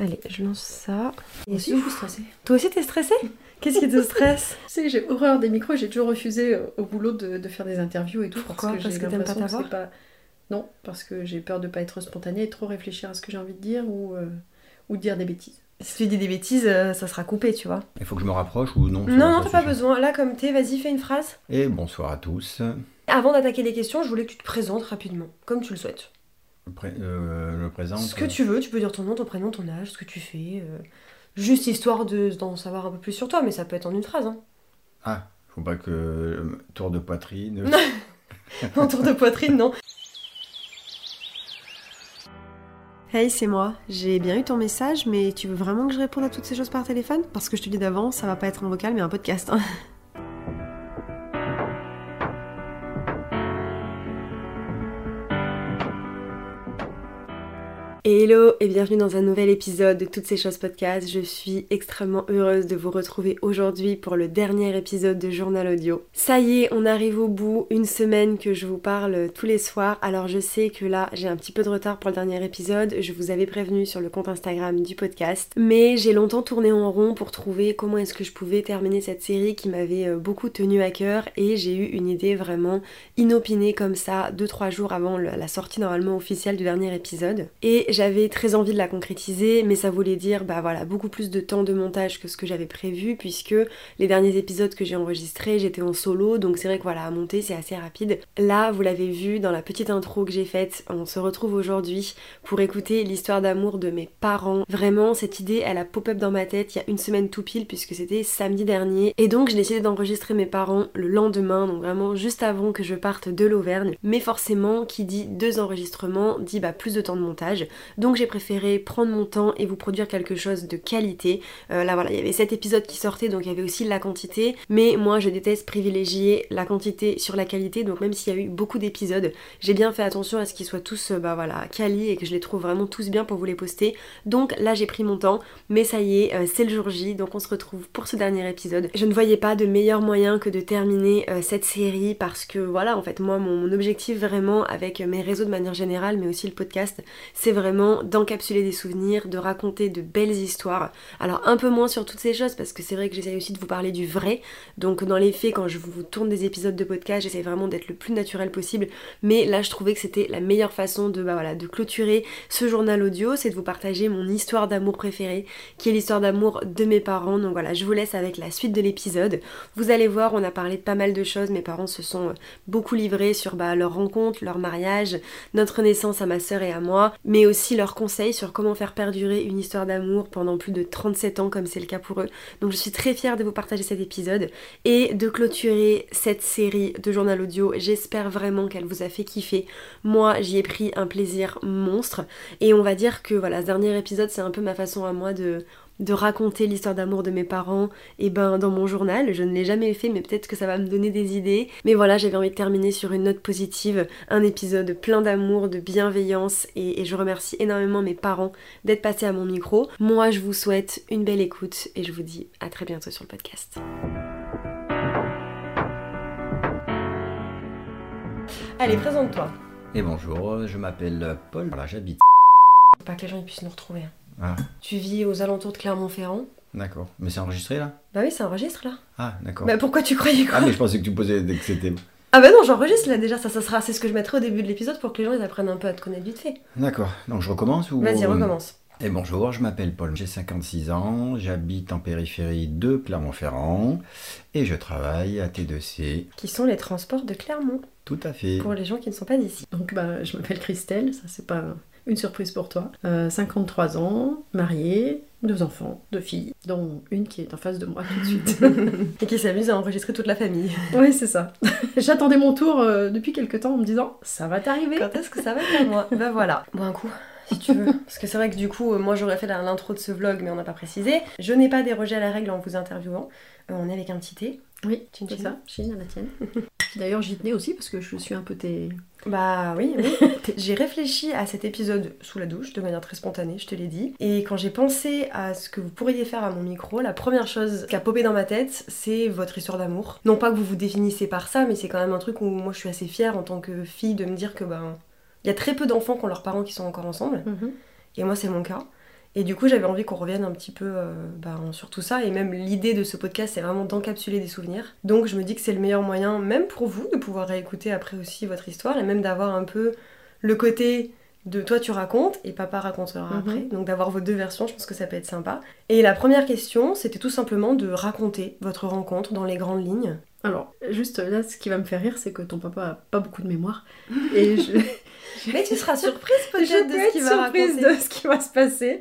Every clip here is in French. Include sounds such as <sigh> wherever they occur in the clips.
Allez, je lance ça. Et aussi, je suis stressée. Toi aussi, t'es stressée Qu'est-ce qui te <laughs> stresse Tu sais, j'ai horreur des micros, j'ai toujours refusé euh, au boulot de, de faire des interviews et tout. Pourquoi Parce j'ai que t'aimes pas l'impression ta que voix c'est pas... Non, parce que j'ai peur de pas être spontanée et trop réfléchir à ce que j'ai envie de dire ou, euh, ou de dire des bêtises. Si tu dis des bêtises, euh, ça sera coupé, tu vois. Il faut que je me rapproche ou non? Non, non, t'as pas besoin. Là, comme t'es, vas-y, fais une phrase. Et bonsoir à tous. Avant d'attaquer les questions, je voulais que tu te présentes rapidement, comme tu le souhaites. Pré- euh, je présente. Ce que tu veux, tu peux dire ton nom, ton prénom, ton âge, ce que tu fais. euh, juste histoire de- d'en savoir un peu plus sur toi, mais ça peut être en une phrase. Hein. Ah, faut pas que euh, tour de poitrine. <laughs> En tour de poitrine, non. Hey, c'est moi. J'ai bien eu ton message, mais tu veux vraiment que je réponde à toutes ces choses par téléphone? Parce que je te dis d'avance, ça va pas être un vocal, mais un podcast. hein. Hello et bienvenue dans un nouvel épisode de Toutes ces choses podcast. Je suis extrêmement heureuse de vous retrouver aujourd'hui pour le dernier épisode de Journal Audio. Ça y est, on arrive au bout, une semaine que je vous parle tous les soirs. Alors je sais que là j'ai un petit peu de retard pour le dernier épisode, je vous avais prévenu sur le compte Instagram du podcast, mais j'ai longtemps tourné en rond pour trouver comment est-ce que je pouvais terminer cette série qui m'avait euh, beaucoup tenu à cœur et j'ai eu une idée vraiment inopinée comme ça 2-3 jours avant la sortie normalement officielle du dernier épisode. Et j'avais très envie de la concrétiser, mais ça voulait dire bah voilà beaucoup plus de temps de montage que ce que j'avais prévu puisque les derniers épisodes que j'ai enregistrés j'étais en solo donc c'est vrai que voilà à monter c'est assez rapide. Là vous l'avez vu dans la petite intro que j'ai faite, on se retrouve aujourd'hui pour écouter l'histoire d'amour de mes parents. Vraiment cette idée elle a pop-up dans ma tête il y a une semaine tout pile puisque c'était samedi dernier et donc j'ai décidé d'enregistrer mes parents le lendemain donc vraiment juste avant que je parte de l'Auvergne. Mais forcément qui dit deux enregistrements dit bah plus de temps de montage. Donc j'ai préféré prendre mon temps et vous produire quelque chose de qualité. Euh, là voilà, il y avait cet épisode qui sortait, donc il y avait aussi la quantité. Mais moi je déteste privilégier la quantité sur la qualité, donc même s'il y a eu beaucoup d'épisodes, j'ai bien fait attention à ce qu'ils soient tous euh, bah voilà, quali et que je les trouve vraiment tous bien pour vous les poster. Donc là j'ai pris mon temps, mais ça y est, euh, c'est le jour J, donc on se retrouve pour ce dernier épisode. Je ne voyais pas de meilleur moyen que de terminer cette série parce que voilà, en fait moi mon objectif vraiment avec mes réseaux de manière générale, mais aussi le podcast, c'est vraiment d'encapsuler des souvenirs, de raconter de belles histoires. Alors un peu moins sur toutes ces choses parce que c'est vrai que j'essaie aussi de vous parler du vrai. Donc dans les faits, quand je vous tourne des épisodes de podcast, j'essaie vraiment d'être le plus naturel possible. Mais là, je trouvais que c'était la meilleure façon de, bah voilà, de clôturer ce journal audio, c'est de vous partager mon histoire d'amour préférée, qui est l'histoire d'amour de mes parents. Donc voilà, je vous laisse avec la suite de l'épisode. Vous allez voir, on a parlé de pas mal de choses. Mes parents se sont euh, beaucoup livrés sur bah, leur rencontre, leur mariage, notre naissance à ma sœur et à moi, mais aussi leurs conseils sur comment faire perdurer une histoire d'amour pendant plus de 37 ans comme c'est le cas pour eux. Donc je suis très fière de vous partager cet épisode et de clôturer cette série de journal audio. J'espère vraiment qu'elle vous a fait kiffer. Moi, j'y ai pris un plaisir monstre et on va dire que voilà, ce dernier épisode, c'est un peu ma façon à moi de de raconter l'histoire d'amour de mes parents et ben dans mon journal je ne l'ai jamais fait mais peut-être que ça va me donner des idées mais voilà j'avais envie de terminer sur une note positive un épisode plein d'amour de bienveillance et, et je remercie énormément mes parents d'être passés à mon micro moi je vous souhaite une belle écoute et je vous dis à très bientôt sur le podcast allez présente-toi Et bonjour, je m'appelle Paul. Voilà, j'habite. Faut pas que les gens ils puissent nous retrouver hein. Ah, tu vis aux alentours de Clermont-Ferrand d'accord. Mais c'est enregistré là? Bah oui ça enregistre là Ah, d'accord. bah pourquoi tu croyais quoi? Ah, mais je pensais que tu posais dès que c'était. Ah bah non, j'enregistre là déjà, ça, ça sera, c'est ce que je mettrai au début de l'épisode pour que les gens ils apprennent un peu à te connaître vite fait. D'accord. Donc je recommence ou. Vas-y, recommence. Et bonjour, je m'appelle Paul, j'ai 56 ans, j'habite en périphérie de Clermont-Ferrand et je travaille à T2C. Qui sont les transports de Clermont, Tout à fait. pour les gens qui ne sont pas d'ici. Donc bah, je m'appelle Christelle, ça c'est pas une surprise pour toi. Euh, 53 ans, mariée, deux enfants, deux filles, dont une qui est en face de moi tout de suite. <laughs> Et qui s'amusent à enregistrer toute la famille. oui, c'est ça. <laughs> J'attendais mon tour euh, depuis quelques temps en me disant ça va t'arriver. Quand est-ce que ça va être à moi? Bah voilà. Bon, un coup. Si tu veux. Parce que c'est vrai que du coup, euh, moi j'aurais fait l'intro de ce vlog, mais on n'a pas précisé. Je n'ai pas dérogé à la règle en vous interviewant. Euh, on est avec un petit thé. Oui, c'est ça, Chine à la tienne. <laughs> D'ailleurs, j'y tenais aussi parce que je suis un peu tes. Bah oui, oui. <laughs> j'ai réfléchi à cet épisode sous la douche de manière très spontanée, je te l'ai dit. Et quand j'ai pensé à ce que vous pourriez faire à mon micro, la première chose qui a popé dans ma tête, c'est votre histoire d'amour. Non pas que vous vous définissez par ça, mais c'est quand même un truc où moi je suis assez fière en tant que fille de me dire que ben il y a très peu d'enfants qui ont leurs parents qui sont encore ensemble. Et moi c'est mon cas. Et du coup, j'avais envie qu'on revienne un petit peu euh, bah, sur tout ça. Et même l'idée de ce podcast, c'est vraiment d'encapsuler des souvenirs. Donc je me dis que c'est le meilleur moyen, même pour vous, de pouvoir réécouter après aussi votre histoire et même d'avoir un peu le côté de toi tu racontes et papa racontera Mhm. après. Donc d'avoir vos deux versions, je pense que ça peut être sympa. Et la première question, c'était tout simplement de raconter votre rencontre dans les grandes lignes. Alors, juste là, ce qui va me faire rire, c'est que ton papa a pas beaucoup de mémoire. Et je, <laughs> Mais tu seras <laughs> surprise peut-être de ce être qu'il va surprise raconter. de ce qui va se passer.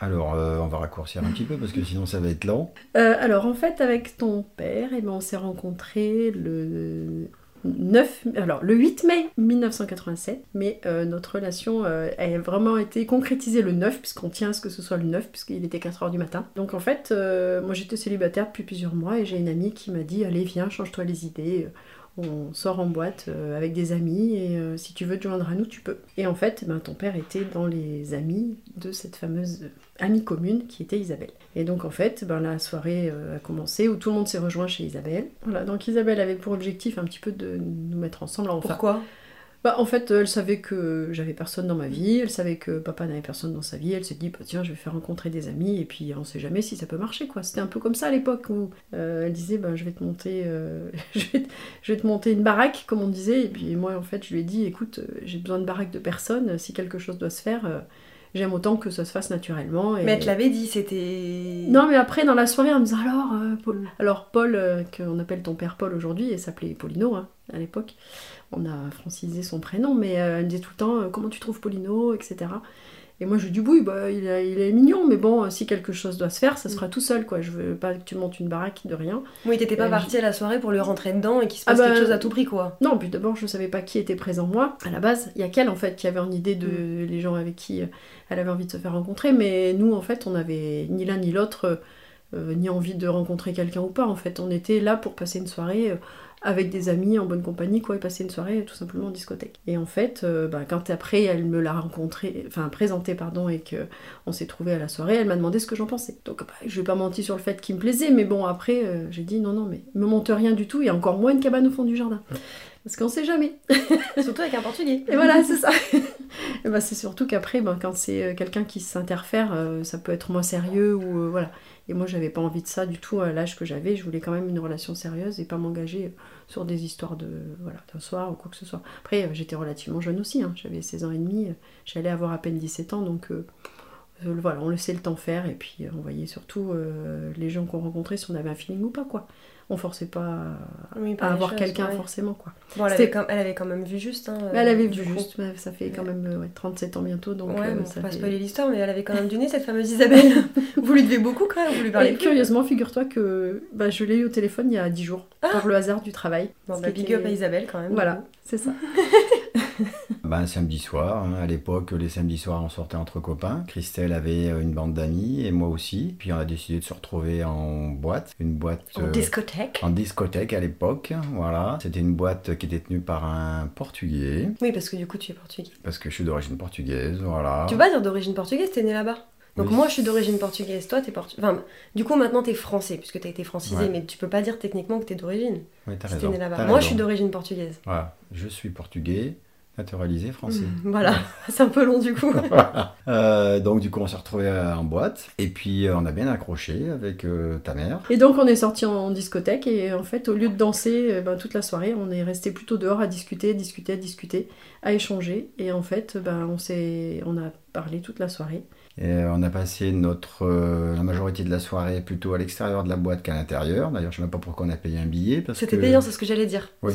Alors, euh, on va raccourcir un petit peu parce que sinon ça va être long. Euh, alors, en fait, avec ton père, eh ben, on s'est rencontrés le 9, alors le 8 mai 1987, mais euh, notre relation euh, a vraiment été concrétisée le 9, puisqu'on tient à ce que ce soit le 9, puisqu'il était 4h du matin. Donc en fait, euh, moi j'étais célibataire depuis plusieurs mois et j'ai une amie qui m'a dit Allez, viens, change-toi les idées. On sort en boîte euh, avec des amis et euh, si tu veux te joindre à nous, tu peux. Et en fait, ben, ton père était dans les amis de cette fameuse euh, amie commune qui était Isabelle. Et donc en fait, ben, la soirée a commencé où tout le monde s'est rejoint chez Isabelle. Voilà, donc Isabelle avait pour objectif un petit peu de nous mettre ensemble. Enfin, Pourquoi? Bah, en fait, elle savait que j'avais personne dans ma vie, elle savait que papa n'avait personne dans sa vie, elle s'est dit, bah, tiens, je vais faire rencontrer des amis, et puis on sait jamais si ça peut marcher, quoi. C'était un peu comme ça à l'époque où euh, elle disait, bah, je vais te monter, euh, <laughs> je, vais te, je vais te monter une baraque, comme on disait, et puis moi, en fait, je lui ai dit, écoute, euh, j'ai besoin de baraque de personne, si quelque chose doit se faire, euh, j'aime autant que ça se fasse naturellement. Et... Mais elle te l'avait dit, c'était. Non, mais après, dans la soirée, elle me disait alors, euh, Paul. Alors, Paul, euh, qu'on appelle ton père Paul aujourd'hui, et s'appelait Paulino hein, à l'époque. On a francisé son prénom, mais euh, elle me disait tout le temps euh, comment tu trouves Paulino, etc. Et moi, je lui dis oui, bah, il, est- il est mignon, mais bon, euh, si quelque chose doit se faire, ça se fera tout seul, quoi. Je veux pas que tu montes une baraque de rien. Oui, t'étais pas Euh, partie à la soirée pour lui rentrer dedans et qu'il se Ah passe bah, quelque chose à tout prix, quoi. Non, puis d'abord, je savais pas qui était présent moi. À la base, il y a qu'elle, en fait, qui avait en idée de les gens avec qui elle avait envie de se faire rencontrer. Mais nous, en fait, on avait ni l'un ni l'autre, euh, ni envie de rencontrer quelqu'un ou pas. En fait, on était là pour passer une soirée euh, avec des amis, en bonne compagnie, quoi, et passer une soirée tout simplement en discothèque. Et en fait, euh, bah, quand après, elle me l'a rencontré, enfin, présenté, pardon, et que on s'est trouvé à la soirée, elle m'a demandé ce que j'en pensais. Donc, bah, je vais pas menti sur le fait qu'il me plaisait, mais bon, après, euh, j'ai dit non, non, mais me monte rien du tout, et encore moins une cabane au fond du jardin. Parce qu'on sait jamais. <laughs> Surtout avec un portugais. Et voilà, c'est ça. <laughs> Et ben, c'est surtout qu'après, ben, quand c'est euh, quelqu'un qui s'interfère, euh, ça peut être moins sérieux ou voilà. Et moi, j'avais pas envie de ça du tout à l'âge que j'avais. Je voulais quand même une relation sérieuse et pas m'engager sur des histoires de voilà d'un soir ou quoi que ce soit. Après, euh, j'étais relativement jeune aussi. hein. J'avais 16 ans et demi. euh, J'allais avoir à peine 17 ans, donc euh, voilà, on laissait le temps faire et puis on voyait surtout les gens qu'on rencontrait si on avait un feeling ou pas. On forçait pas Oui, à pas avoir quelqu'un ouais. forcément quoi. Bon, elle avait, quand... elle avait quand même vu juste. Hein, Mais elle avait euh, vu coup. juste, ouais, ça fait quand même euh, ouais, 37 ans bientôt, donc ouais, euh, bon, ça faut pas fait- spoiler l'histoire, mais elle avait quand même du nez, cette fameuse Isabelle. <laughs> vous lui devez beaucoup quand même, vous lui parlez Et curieusement, figure-toi que bah, je l'ai eu au téléphone il y a 10 jours, par le hasard du travail. Bon, bah, big up à Isabelle quand même. Voilà, c'est ça. <laughs> Ben, un samedi soir, hein, à l'époque, les samedis soirs, on sortait entre copains. Christelle avait une bande d'amis et moi aussi. Puis on a décidé de se retrouver en boîte, une boîte En euh, discothèque. En discothèque à l'époque. Voilà, c'était une boîte qui était tenue par un Portugais Oui, parce que du coup, tu es portugais. parce que je suis d'origine portugaise. Voilà. Tu peux pas dire d'origine portugaise, t'es né là-bas. Donc Oui. moi, je suis d'origine portugaise, toi, t'es portugais. Enfin, du coup, maintenant, t'es français, puisque t'as été francisé, Ouais. mais tu peux pas dire techniquement que t'es d'origine. Oui, t'as Si raison. né là-bas. Moi, je suis d'origine portugaise. Voilà, je suis portugais, naturalisé français. <laughs> Voilà, c'est un peu long du coup. <laughs> Euh, donc du coup on s'est retrouvé en boîte et puis euh, on a bien accroché avec euh, ta mère. Et donc on est sorti en discothèque et en fait au lieu de danser euh, ben, toute la soirée, on est resté plutôt dehors à discuter, discuter, discuter, à échanger. Et en fait, ben, on, s'est, on a parlé toute la soirée. Et euh, on a passé notre, euh, la majorité de la soirée plutôt à l'extérieur de la boîte qu'à l'intérieur. D'ailleurs je sais même pas pourquoi on a payé un billet. C'était que- payant, c'est ce que j'allais dire. Ouais,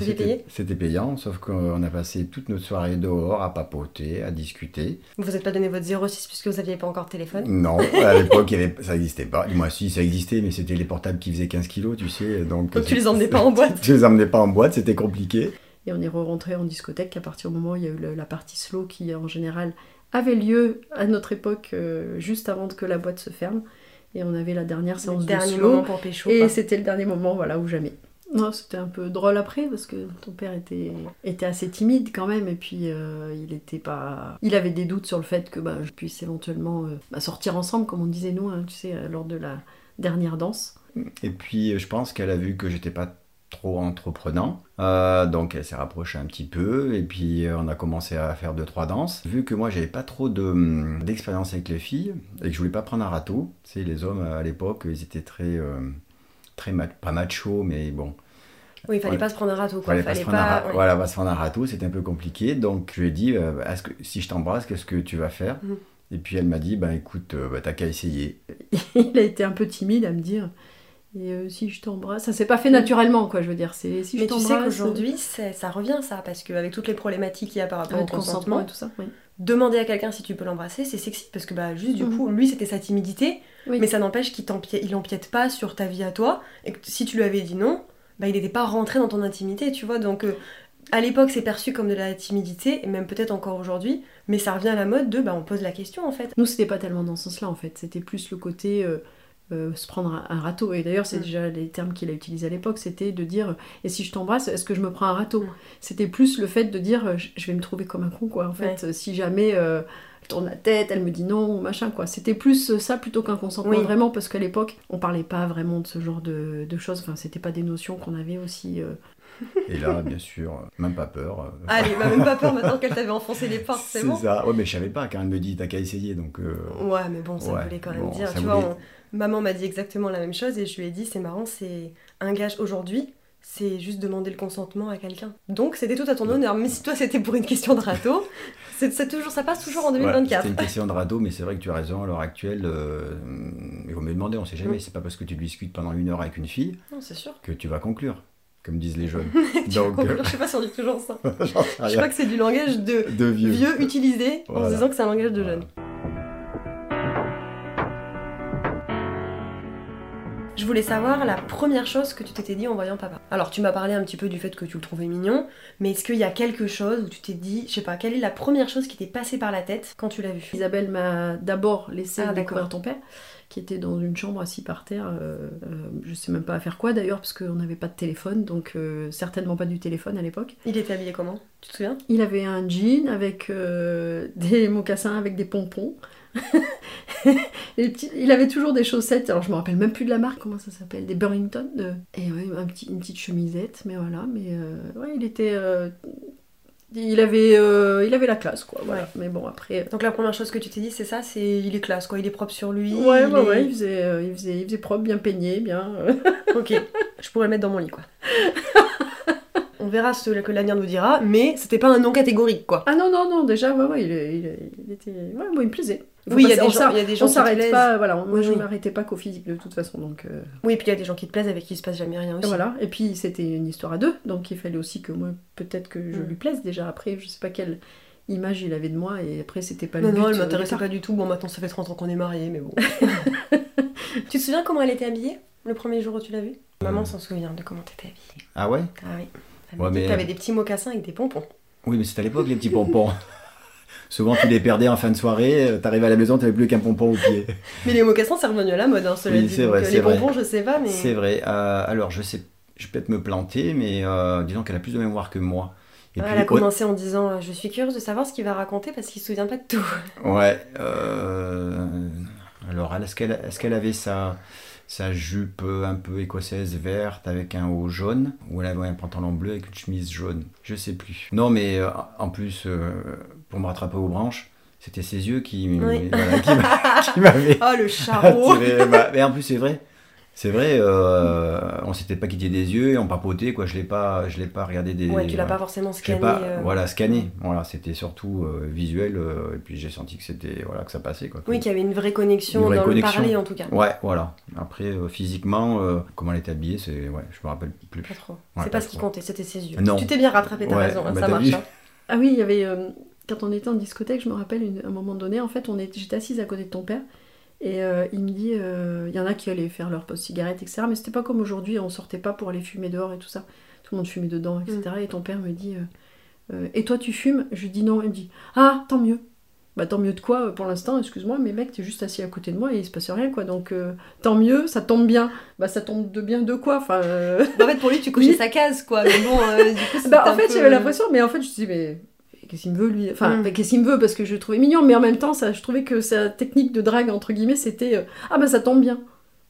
C'était payant, sauf qu'on a passé toute notre soirée dehors à papoter, à discuter. Vous vous êtes pas donné votre 06 puisque vous aviez pas encore de téléphone Non, à l'époque ça n'existait pas. Moi si ça existait, mais c'était les portables qui faisaient 15 kilos, tu sais. Donc, Donc tu les emmenais pas en <laughs> boîte Tu les emmenais pas en boîte, c'était compliqué. Et on est re-rentré en discothèque à partir du moment où il y a eu la partie slow qui en général avait lieu à notre époque euh, juste avant que la boîte se ferme. Et on avait la dernière séance Le de slow. moment pour pécho. Et c'était le dernier moment, voilà, ou jamais. Non, c'était un peu drôle après parce que ton père était, était assez timide quand même et puis euh, il était pas, il avait des doutes sur le fait que bah, je puisse éventuellement euh, bah, sortir ensemble comme on disait nous, hein, tu sais, lors de la dernière danse. Et puis, je pense qu'elle a vu que j'étais pas trop entreprenant. Euh, donc elle s'est rapprochée un petit peu et puis euh, on a commencé à faire deux trois danses. Vu que moi j'avais pas trop de, hum, d'expérience avec les filles et que je voulais pas prendre un râteau, tu sais, les hommes à l'époque ils étaient très, euh, très ma- pas macho mais bon, Oui, il fallait Ouais. pas se prendre un râteau, quoi. fallait pas se Fallait prendre un pas. ra- ouais. voilà, va se prendre un râteau, c'était un peu compliqué. Donc je lui ai dit, euh, est-ce que si je t'embrasse, qu'est-ce que tu vas faire? Mhm. Et puis elle m'a dit, bah écoute, euh, bah, t'as qu'à essayer. <laughs> il a été un peu timide à me dire. Et euh, si je t'embrasse, ça s'est pas fait naturellement, quoi, je veux dire. C'est si Mais je tu sais qu'aujourd'hui, c'est- ça revient ça, parce qu'avec toutes les problématiques qu'il y a par rapport au consentement consentement, et tout ça. Oui. demander à quelqu'un si tu peux l'embrasser, c'est sexy, parce que bah juste du Mhm. coup, lui c'était sa timidité, Oui. mais ça n'empêche qu'il il empiète pas sur ta vie à toi, et que si tu lui avais dit non, bah il n'était pas rentré dans ton intimité, tu vois, donc euh, à l'époque c'est perçu comme de la timidité, et même peut-être encore aujourd'hui, mais ça revient à la mode de bah on pose la question en fait. Nous, c'était pas tellement dans ce sens-là, en fait. C'était plus le côté euh, euh, se prendre un, un râteau. Et d'ailleurs, c'est Mm. déjà les termes qu'il a utilisés à l'époque. C'était de dire Et si je t'embrasse, est-ce que je me prends un râteau? C'était plus le fait de dire Je vais me trouver comme un con, quoi. En fait, si jamais euh, elle tourne la tête, elle me dit non, machin, quoi. C'était plus euh, ça plutôt qu'un consentement, Oui. vraiment, parce qu'à l'époque, on parlait pas vraiment de ce genre de, de choses. Enfin, c'était pas des notions qu'on avait aussi. euh, Et là, bien sûr, même pas peur. Allez, bah même pas peur maintenant qu'elle t'avait enfoncé les portes, c'est c'est bon. ça. Ouais, mais je savais pas quand elle me dit, t'as qu'à essayer. Donc, euh, Ouais, mais bon, ça Ouais, voulait quand même bon, dire. Tu voulait- vois, on- maman m'a dit exactement la même chose et je lui ai dit, c'est marrant, c'est un gage aujourd'hui, c'est juste demander le consentement à quelqu'un. Donc c'était tout à ton honneur. Mais si toi c'était pour une question de râteau, <laughs> c'est c'est toujours, ça passe toujours en voilà, 2024. C'était une question de radeau, mais c'est vrai que tu as raison, à l'heure actuelle, euh, il vaut mieux demander, on sait jamais. Mm. C'est pas parce que tu discutes pendant une heure avec une fille Non, c'est sûr. que tu vas conclure, comme disent les jeunes. <laughs> Tu vas Donc, conclure, euh, Je sais pas si on dit toujours ça. <laughs> Je crois que c'est du langage de De vieux. vieux utilisé en Voilà. se disant que c'est un langage de Voilà. jeunes. Je voulais savoir la première chose que tu t'étais dit en voyant papa. Alors, tu m'as parlé un petit peu du fait que tu le trouvais mignon, mais est-ce qu'il y a quelque chose où tu t'es dit, je sais pas, quelle est la première chose qui t'est passée par la tête quand tu l'as vu Isabelle m'a d'abord laissé Ah, découvrir ton père, qui était dans une chambre assis par terre. euh, euh, je sais même pas à faire quoi d'ailleurs, parce qu'on n'avait pas de téléphone, donc euh, certainement pas du téléphone à l'époque. Il était habillé comment? Tu te souviens? Il avait un jean avec <laughs> des mocassins avec des pompons. <laughs> Petits- il avait toujours des chaussettes, alors je me rappelle même plus de la marque, comment ça s'appelle, des Burlington. de- Et ouais, un petit, une petite chemisette, mais voilà, mais euh, ouais, il était. euh, il, avait, euh, il avait la classe, quoi, voilà. Ouais. Mais bon, après. Donc la première chose que tu t'es dit, c'est ça, c'est il est classe, quoi, il est propre sur lui. Ouais, il ouais, est- ouais, il faisait, euh, il, faisait, il faisait propre, bien peigné, bien. euh. Ok, je pourrais le mettre dans mon lit, quoi. <laughs> On verra ce que l'avenir nous dira, mais c'était pas un non catégorique, quoi. Ah non, non, non, déjà, ouais, ouais, il, il- il était. Ouais, bon, il me plaisait. Faut Oui, il y a des gens, s'ar- il y a des gens On qui te s'arrête plaisent. pas, voilà, moi Oui, je oui. m'arrêtais pas qu'au physique de toute façon, donc. euh, Oui, puis il y a des gens qui te plaisent avec qui il se passe jamais rien aussi. Et voilà, et puis c'était une histoire à deux, donc il fallait aussi que moi, peut-être que je Mm. lui plaise déjà. Après, je sais pas quelle image il avait de moi, et après, c'était pas Non, le but. non, elle euh, m'intéressait du pas du tout. Bon, maintenant ça fait 30 ans qu'on est mariés, mais bon. <laughs> <laughs> tu te souviens comment elle était habillée le premier jour où tu l'as vue? Maman s'en souvient de comment t'étais habillée. Ah ouais? Ah oui. Elle Ouais, mais- T'avais des petits mocassins avec des pompons. Oui, mais c'était à l'époque, les petits pompons. <laughs> Souvent, tu les perdais en fin de soirée, euh, t'arrivais à la maison, t'avais plus qu'un pompon au pied. Mais les mocassins, c'est revenu à la mode, hein, cela Oui, dit. c'est Donc, vrai, euh, les vrai. pompons, je sais pas, mais. C'est vrai. Euh, alors, je sais, je vais peut-être me planter, mais euh, disons qu'elle a plus de mémoire que moi. Et Ah, puis, elle a commencé en disant Je suis curieuse de savoir ce qu'il va raconter parce qu'il se souvient pas de tout. Ouais. euh, alors, est-ce qu'elle est qu'elle avait sa, sa jupe un peu écossaise verte avec un haut jaune Ou elle avait un pantalon bleu avec une chemise jaune Je sais plus. Non, mais euh, en plus, euh, pour me rattraper aux branches, c'était ses yeux qui, Oui. voilà, qui m'a- <laughs> qui m'avaient <laughs> Oh le charreau attiré. Bah, mais en plus, c'est vrai. C'est vrai, euh, on s'était pas quitté des yeux, on papotait, quoi. Je l'ai pas, je l'ai pas regardé des. Ouais, tu l'as pas forcément Je l'ai scanné. pas, euh, voilà, scanné. Voilà, c'était surtout euh, visuel, euh, et puis j'ai senti que c'était, voilà, que ça passait, quoi. Oui, qu'il y avait une vraie connexion Une vraie dans connexion. le parler en tout cas. Ouais, voilà. Après, euh, physiquement, euh, comment elle était habillée, c'est, ouais, je me rappelle plus. Pas trop. Ouais, c'est pas pas ce qui comptait, c'était ses yeux. Non. Tu t'es bien rattrapé, t'as Ouais, raison, bah, ça marche. hein. Ah oui, il y avait. euh, quand on était en discothèque, je me rappelle une- un moment donné, en fait, on est, j'étais assise à côté de ton père. Et euh, il me dit, euh, il y en a qui allaient faire leur pause cigarette, etc. Mais c'était pas comme aujourd'hui, on sortait pas pour aller fumer dehors et tout ça. Tout le monde fumait dedans, etc. Et ton père me dit, euh, et toi tu fumes? Je lui dis non. Il me dit, ah, tant mieux. Bah tant mieux de quoi pour l'instant, excuse-moi, mais mec, t'es juste assis à côté de moi et il se passe rien, quoi. Donc tant mieux, ça tombe bien. Bah ça tombe de bien de quoi Enfin. euh, En fait, pour lui, tu cochais Oui. <laughs> sa case, quoi. Mais bon, du coup, c'était bah, en fait, peu- j'avais l'impression, mais en fait, je me dis, mais qu'est-ce qu'il me veut lui Enfin, Mm. qu'est-ce qu'il me veut Parce que je le trouvais mignon, mais en même temps, ça, je trouvais que sa technique de drague, entre guillemets, c'était euh, ah bah ça tombe bien.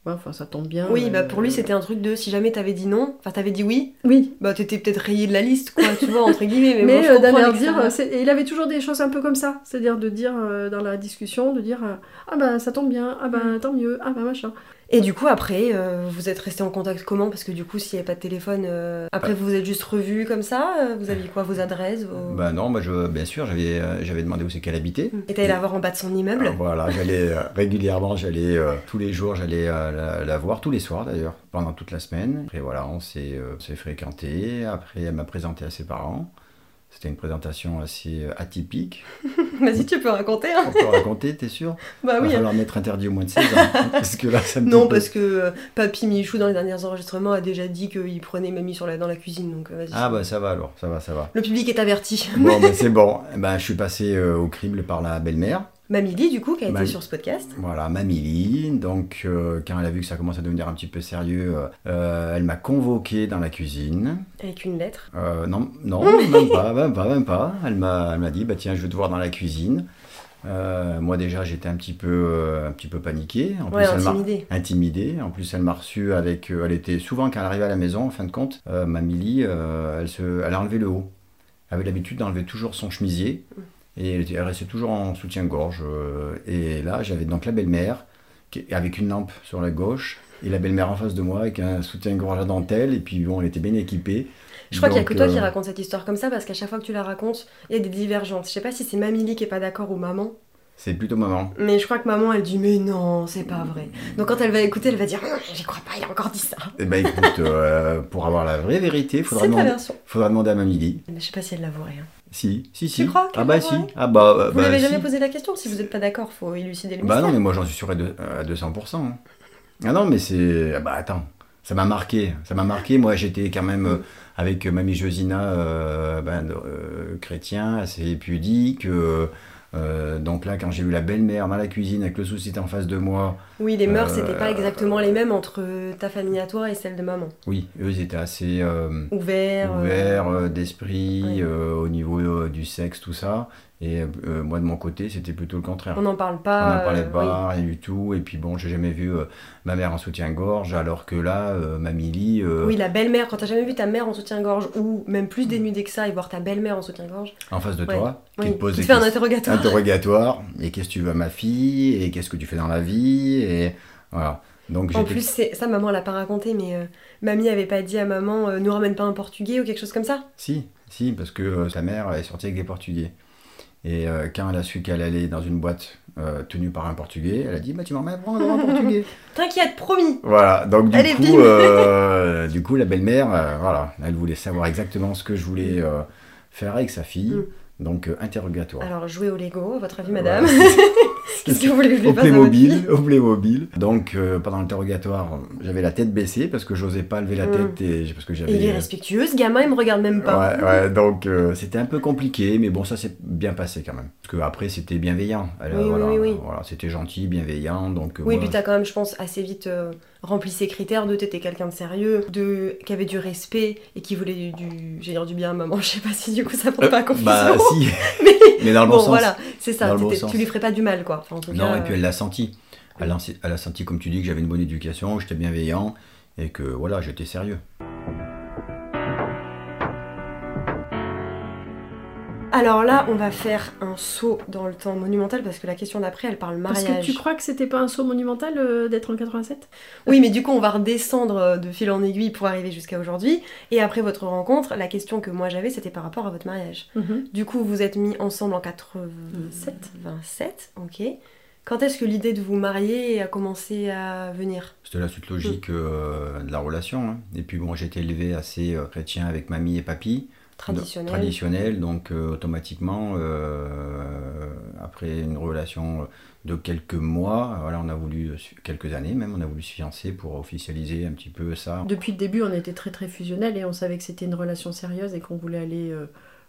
Ouais, enfin, ça tombe bien. Oui, euh, bah pour lui c'était un truc de si jamais t'avais dit non, enfin t'avais dit oui, Oui, bah t'étais peut-être rayé de la liste, quoi, tu vois, entre guillemets. Mais, mais, bon, euh, d'aller dire, c'est- et il avait toujours des choses un peu comme ça, c'est-à-dire de dire euh, dans la discussion, de dire euh, ah bah ça tombe bien, ah bah Mm. tant mieux, ah bah machin. Et du coup, après, euh, vous êtes resté en contact comment? Parce que du coup, s'il n'y avait pas de téléphone, euh, après vous vous êtes juste revus comme ça? Euh, Vous aviez quoi Vos adresses vos... Bah non, moi je, bien sûr, j'avais j'avais demandé où c'est qu'elle habitait. Et t'allais la voir en bas de son immeuble? Euh, Voilà, j'allais régulièrement, j'allais tous les jours, j'allais la, la voir, tous les soirs d'ailleurs, pendant toute la semaine. Après voilà, on s'est on s'est fréquenté. Après, elle m'a présenté à ses parents. C'était une présentation assez euh, atypique. <laughs> Vas-y, tu peux raconter. Hein On peut raconter, t'es sûr? Bah Il oui. va hein. falloir mettre interdit au moins de 16 ans. <laughs> parce que là, ça me Non, parce que euh, Papy Michou, dans les derniers enregistrements, a déjà dit qu'il prenait mamie sur la... dans la cuisine. Donc euh, vas-y. Ah bah ça va alors, ça va, ça va. Le public est averti. Bon, ben <laughs> c'est bon. Ben, je suis passé euh, au crible par la belle-mère. Mamie Lee, du coup, qui a été sur ce podcast. Voilà, Mamie Donc, euh, quand elle a vu que ça commence à devenir un petit peu sérieux, euh, elle m'a convoqué dans la cuisine. Avec une lettre. Euh, non, non, <laughs> même pas, même pas, même pas. Elle m'a, dit, bah tiens, je veux te voir dans la cuisine. Euh, moi déjà, j'étais un petit peu, euh, un petit peu paniqué. En Ouais, intimidée. intimidé. En plus, elle m'a reçu avec, euh, elle était souvent quand elle arrivait à la maison, en fin de compte, euh, euh, elle se, elle a enlevé le haut. Elle avait l'habitude d'enlever toujours son chemisier et elle, restait toujours en soutien-gorge. euh, et là, j'avais donc la belle-mère qui- avec une lampe sur la gauche et la belle-mère en face de moi avec un soutien-gorge à dentelle. Et puis bon, elle était bien équipée. Je crois qu'il y a que toi qui euh, raconte cette histoire comme ça, parce qu'à chaque fois que tu la racontes, il y a des divergences. Je sais pas si c'est Mamie qui est pas d'accord ou maman. C'est plutôt maman. Mais je crois que maman, elle dit mais non, c'est pas vrai. Donc quand elle va écouter, elle va dire Hum, j'y crois pas, il a encore dit ça. Eh ben écoute, euh, pour avoir la vraie vérité, <laughs> il faudra demander, faudra demander à Mamie Lee. Je sais pas si elle l'avouerait. Hein. Si, si, si. crois Ah bah si. Ah bah, euh, Vous bah, l'avez si. jamais posé la question Si vous êtes pas d'accord, faut élucider le Bah mystère. non, mais moi j'en suis sûr à, deux- à 200%. hein. Ah non, mais c'est... Ah bah attends, ça m'a marqué. Ça m'a marqué. Moi j'étais quand même euh, avec euh, Mamie Josina, euh, ben, chrétien, assez pudique. donc là, quand j'ai vu la belle-mère dans la cuisine avec le souci en face de moi, Oui, les mœurs, Euh, c'était pas exactement les mêmes entre ta famille à toi et celle de maman. oui, eux ils étaient assez... euh, Ouvert. euh, ouvert euh, d'esprit ouais. euh, au niveau euh, du sexe, tout ça. Et euh, moi, de mon côté, c'était plutôt le contraire. On n'en parle On pas. n'en parlait euh, pas, rien du tout. Et puis bon, j'ai jamais vu euh, ma mère en soutien-gorge, alors que là, euh, Mamie Lee, euh, Oui, la belle-mère, quand t'as jamais vu ta mère en soutien-gorge, ou même plus dénudée que ça, et voir ta belle-mère en soutien-gorge, en face de Ouais. toi, qui oui, te pose qui des te fait un interrogatoire. interrogatoire. Et qu'est-ce que tu veux à ma fille? Et qu'est-ce que tu fais dans la vie? Et voilà. Donc En plus, ça, maman l'a pas raconté, mais euh, mamie avait pas dit à maman, euh, nous ramène pas un portugais ou quelque chose comme ça? Si, si, parce que euh, sa mère est sortie avec des Portugais. Et quand elle a su qu'elle allait dans une boîte tenue par un Portugais, elle a dit bah tu m'emmènes prendre un Portugais. <laughs> T'inquiète, promis Voilà, donc du coup, du coup, la belle-mère, voilà, elle voulait savoir exactement ce que je voulais faire avec sa fille, Mm. donc interrogatoire. Alors, jouer au Lego, à votre avis, Voilà. <laughs> Qu'est-ce que vous voulez que je au Playmobil, au Playmobil. Donc euh, pendant l'interrogatoire, j'avais la tête baissée parce que j'osais pas lever la Mm. tête et parce que j'avais. Il est euh, respectueux, ce gamin, il me regarde même pas. Ouais, ouais, donc euh, c'était un peu compliqué, mais bon, ça s'est bien passé quand même. Parce que après, c'était bienveillant. Elle, Oui, oui, voilà, oui, oui. voilà, c'était gentil, bienveillant. Donc, Oui, moi, puis t'as quand même, je pense, assez vite euh, rempli ces critères de t'étais quelqu'un de sérieux, de qui avait du respect et qui voulait du, du j'ai dire du bien à maman. <laughs> Je sais pas si du coup ça porte euh, pas à confusion. bah si, <laughs> mais mais dans le bon, bon sens. voilà, c'est ça. Bon tu lui ferais pas du mal, quoi. Enfin, en tout Non, cas, et puis euh, elle l'a senti. Elle a, elle a senti, comme tu dis, que j'avais une bonne éducation, que j'étais bienveillant et que voilà, j'étais sérieux. Alors là, on va faire un saut dans le temps monumental parce que la question d'après, elle parle Parce mariage. que tu crois que c'était pas un saut monumental euh, d'être en 87 Oui, mais du coup, on va redescendre euh, de fil en aiguille pour arriver jusqu'à aujourd'hui. Et après votre rencontre, la question que moi j'avais, c'était par rapport à votre mariage. Du coup, vous êtes mis ensemble en 87. 27, ok. Quand est-ce que l'idée de vous marier a commencé à venir? C'était la suite logique euh, de la relation. hein. Et puis bon, j'étais élevé assez euh, chrétien avec mamie et papy. Traditionnel. Traditionnel, donc euh, automatiquement, euh, après une relation de quelques mois, voilà, on a voulu, quelques années même, on a voulu se fiancer pour officialiser un petit peu ça. Depuis le début, on était très très fusionnels et on savait que c'était une relation sérieuse et qu'on voulait aller euh,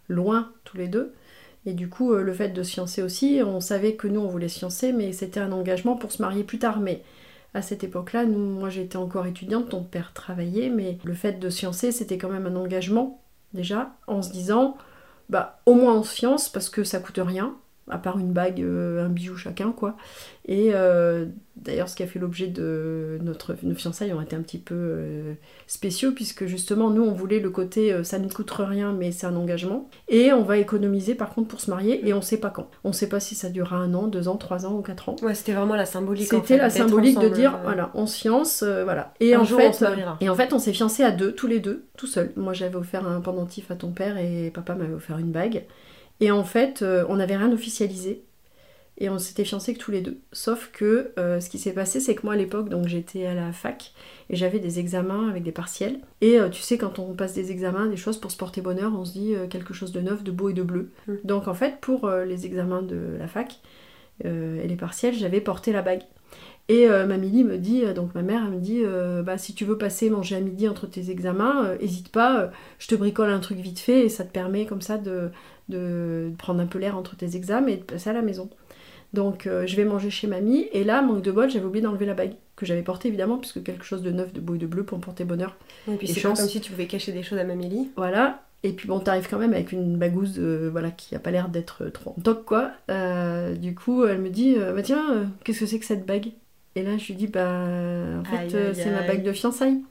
loin tous les deux. Et du coup, le fait de se fiancer aussi, on savait que nous, on voulait se fiancer, mais c'était un engagement pour se marier plus tard. Mais à cette époque-là, nous, moi j'étais encore étudiante, ton père travaillait, mais le fait de se fiancer, c'était quand même un engagement, déjà, en se disant, bah au moins on se fiance parce que ça coûte rien. À part une bague, euh, un bijou chacun, quoi. Et euh, d'ailleurs, ce qui a fait l'objet de notre nos fiançailles ont été un petit peu euh, spéciaux, puisque justement, nous, on voulait le côté euh, ça ne coûte rien, mais c'est un engagement. Et on va économiser par contre pour se marier, et on sait pas quand. On sait pas si ça durera un an, deux ans, trois ans ou quatre ans. Ouais, c'était vraiment la symbolique. en C'était fait, la symbolique de dire, voilà, on se fiance, voilà. Et un en jour, fait, on se et en fait, on s'est fiancés à deux, tous les deux, tout seuls. Moi, j'avais offert un pendentif à ton père et papa m'avait offert une bague. Et en fait, euh, on n'avait rien officialisé. Et on s'était fiancés que tous les deux. Sauf que euh, ce qui s'est passé, c'est que moi à l'époque, donc j'étais à la fac et j'avais des examens avec des partiels. Et euh, tu sais, quand on passe des examens, des choses pour se porter bonheur, on se dit euh, quelque chose de neuf, de beau et de bleu. Mm. Donc en fait, pour les examens de la fac et les partiels, j'avais porté la bague. Et Mamie me dit, donc ma mère, elle me dit, bah, si tu veux passer manger à midi entre tes examens, hésite pas, je te bricole un truc vite fait et ça te permet comme ça de, de prendre un peu l'air entre tes examens et de passer à la maison. Donc euh, je vais manger chez mamie et là, manque de bol, j'avais oublié d'enlever la bague que j'avais portée évidemment, puisque quelque chose de neuf, de beau et de bleu pour me porter bonheur. Et puis c'est comme si tu pouvais cacher des choses à Mamélie. Voilà. Et puis bon, t'arrives quand même avec une bagouze euh, voilà, qui a pas l'air d'être trop en toc, quoi. Euh, du coup, elle me dit, euh, bah tiens, euh, qu'est-ce que c'est que cette bague? Et là, je lui dis, bah en fait, euh, c'est ma bague de fiançailles.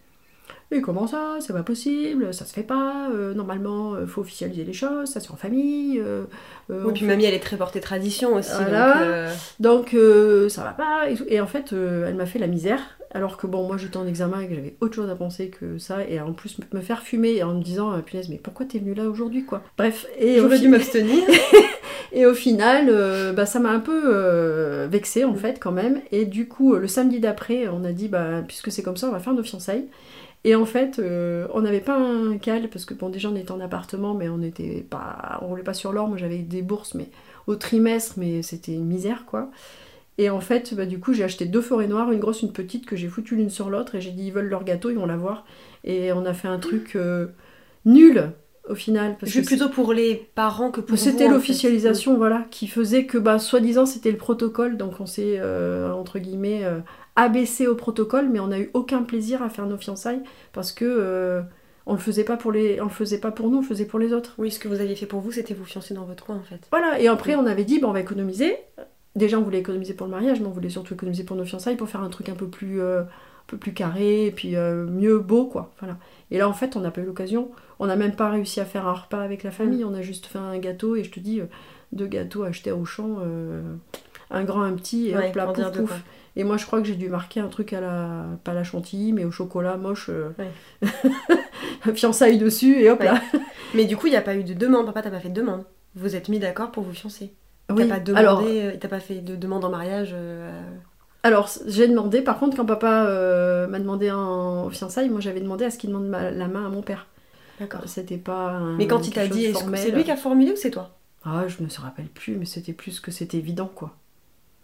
Et comment ça? C'est pas possible, ça se fait pas. euh, normalement, euh, faut officialiser les choses, ça se fait en famille. euh, euh, Oui, puis fait- mamie, elle est très portée tradition aussi. Voilà. donc, euh, Donc euh, ça va pas. Et. Et en fait, elle m'a fait la misère. Alors que bon, moi j'étais en examen et que j'avais autre chose à penser que ça. Et en plus, me faire fumer en me disant, punaise, mais pourquoi t'es venue là aujourd'hui quoi? Bref. Et J'aurais dû m'abstenir. <laughs> et au final, bah, ça m'a un peu vexée en fait quand même. Et du coup, le samedi d'après, on a dit, bah, puisque c'est comme ça, on va faire nos fiançailles. Et en fait, euh, on n'avait pas un cal, parce que bon, déjà on était en appartement, mais on était pas, on roulait pas sur l'or. Moi j'avais des bourses, mais au trimestre, mais c'était une misère quoi. Et en fait, bah, du coup, j'ai acheté deux forêts noires, une grosse, une petite, que j'ai foutu l'une sur l'autre, et j'ai dit ils veulent leur gâteau, ils vont l'avoir. Et on a fait un truc euh, nul au final. Parce Je suis que plutôt pour les parents que pour c'était vous, en fait. l'officialisation, voilà, qui faisait que, bah, soi-disant, c'était le protocole, donc on s'est, euh, entre guillemets, euh, abaissé au protocole, mais on n'a eu aucun plaisir à faire nos fiançailles, parce que euh, on le faisait pas pour les, on le faisait pas pour nous, on le faisait pour les autres. Oui, ce que vous aviez fait pour vous, c'était vous fiancer dans votre coin en fait. Voilà, et après on avait dit, bah, on va économiser. Déjà, on voulait économiser pour le mariage, mais on voulait surtout économiser pour nos fiançailles, pour faire un truc un peu plus, euh, peu plus carré, et puis euh, mieux beau, quoi. Voilà. Et là, en fait, on n'a pas eu l'occasion. On n'a même pas réussi à faire un repas avec la famille. On a juste fait un gâteau, et je te dis, euh, deux gâteaux achetés au champ, euh, un grand, un petit, et Ouais, hop là, pouf, pouf. Et moi, je crois que j'ai dû marquer un truc à la, pas à la chantilly, mais au chocolat moche, <laughs> fiançailles dessus, et hop Ouais. là. Mais du coup, il n'y a pas eu de demande. Papa, t'as pas fait de demande. Vous êtes mis d'accord pour vous fiancer. Oui. T'as pas demandé, Alors, t'as pas fait de demande en mariage. euh, Alors, j'ai demandé, par contre, quand papa euh, m'a demandé en fiançailles, moi j'avais demandé à ce qu'il demande ma- la main à mon père. D'accord. C'était pas. un- Mais quand il t'a dit, c'est lui qui a formulé ou c'est toi? Ah, je me se rappelle plus, mais c'était plus que c'était évident, quoi.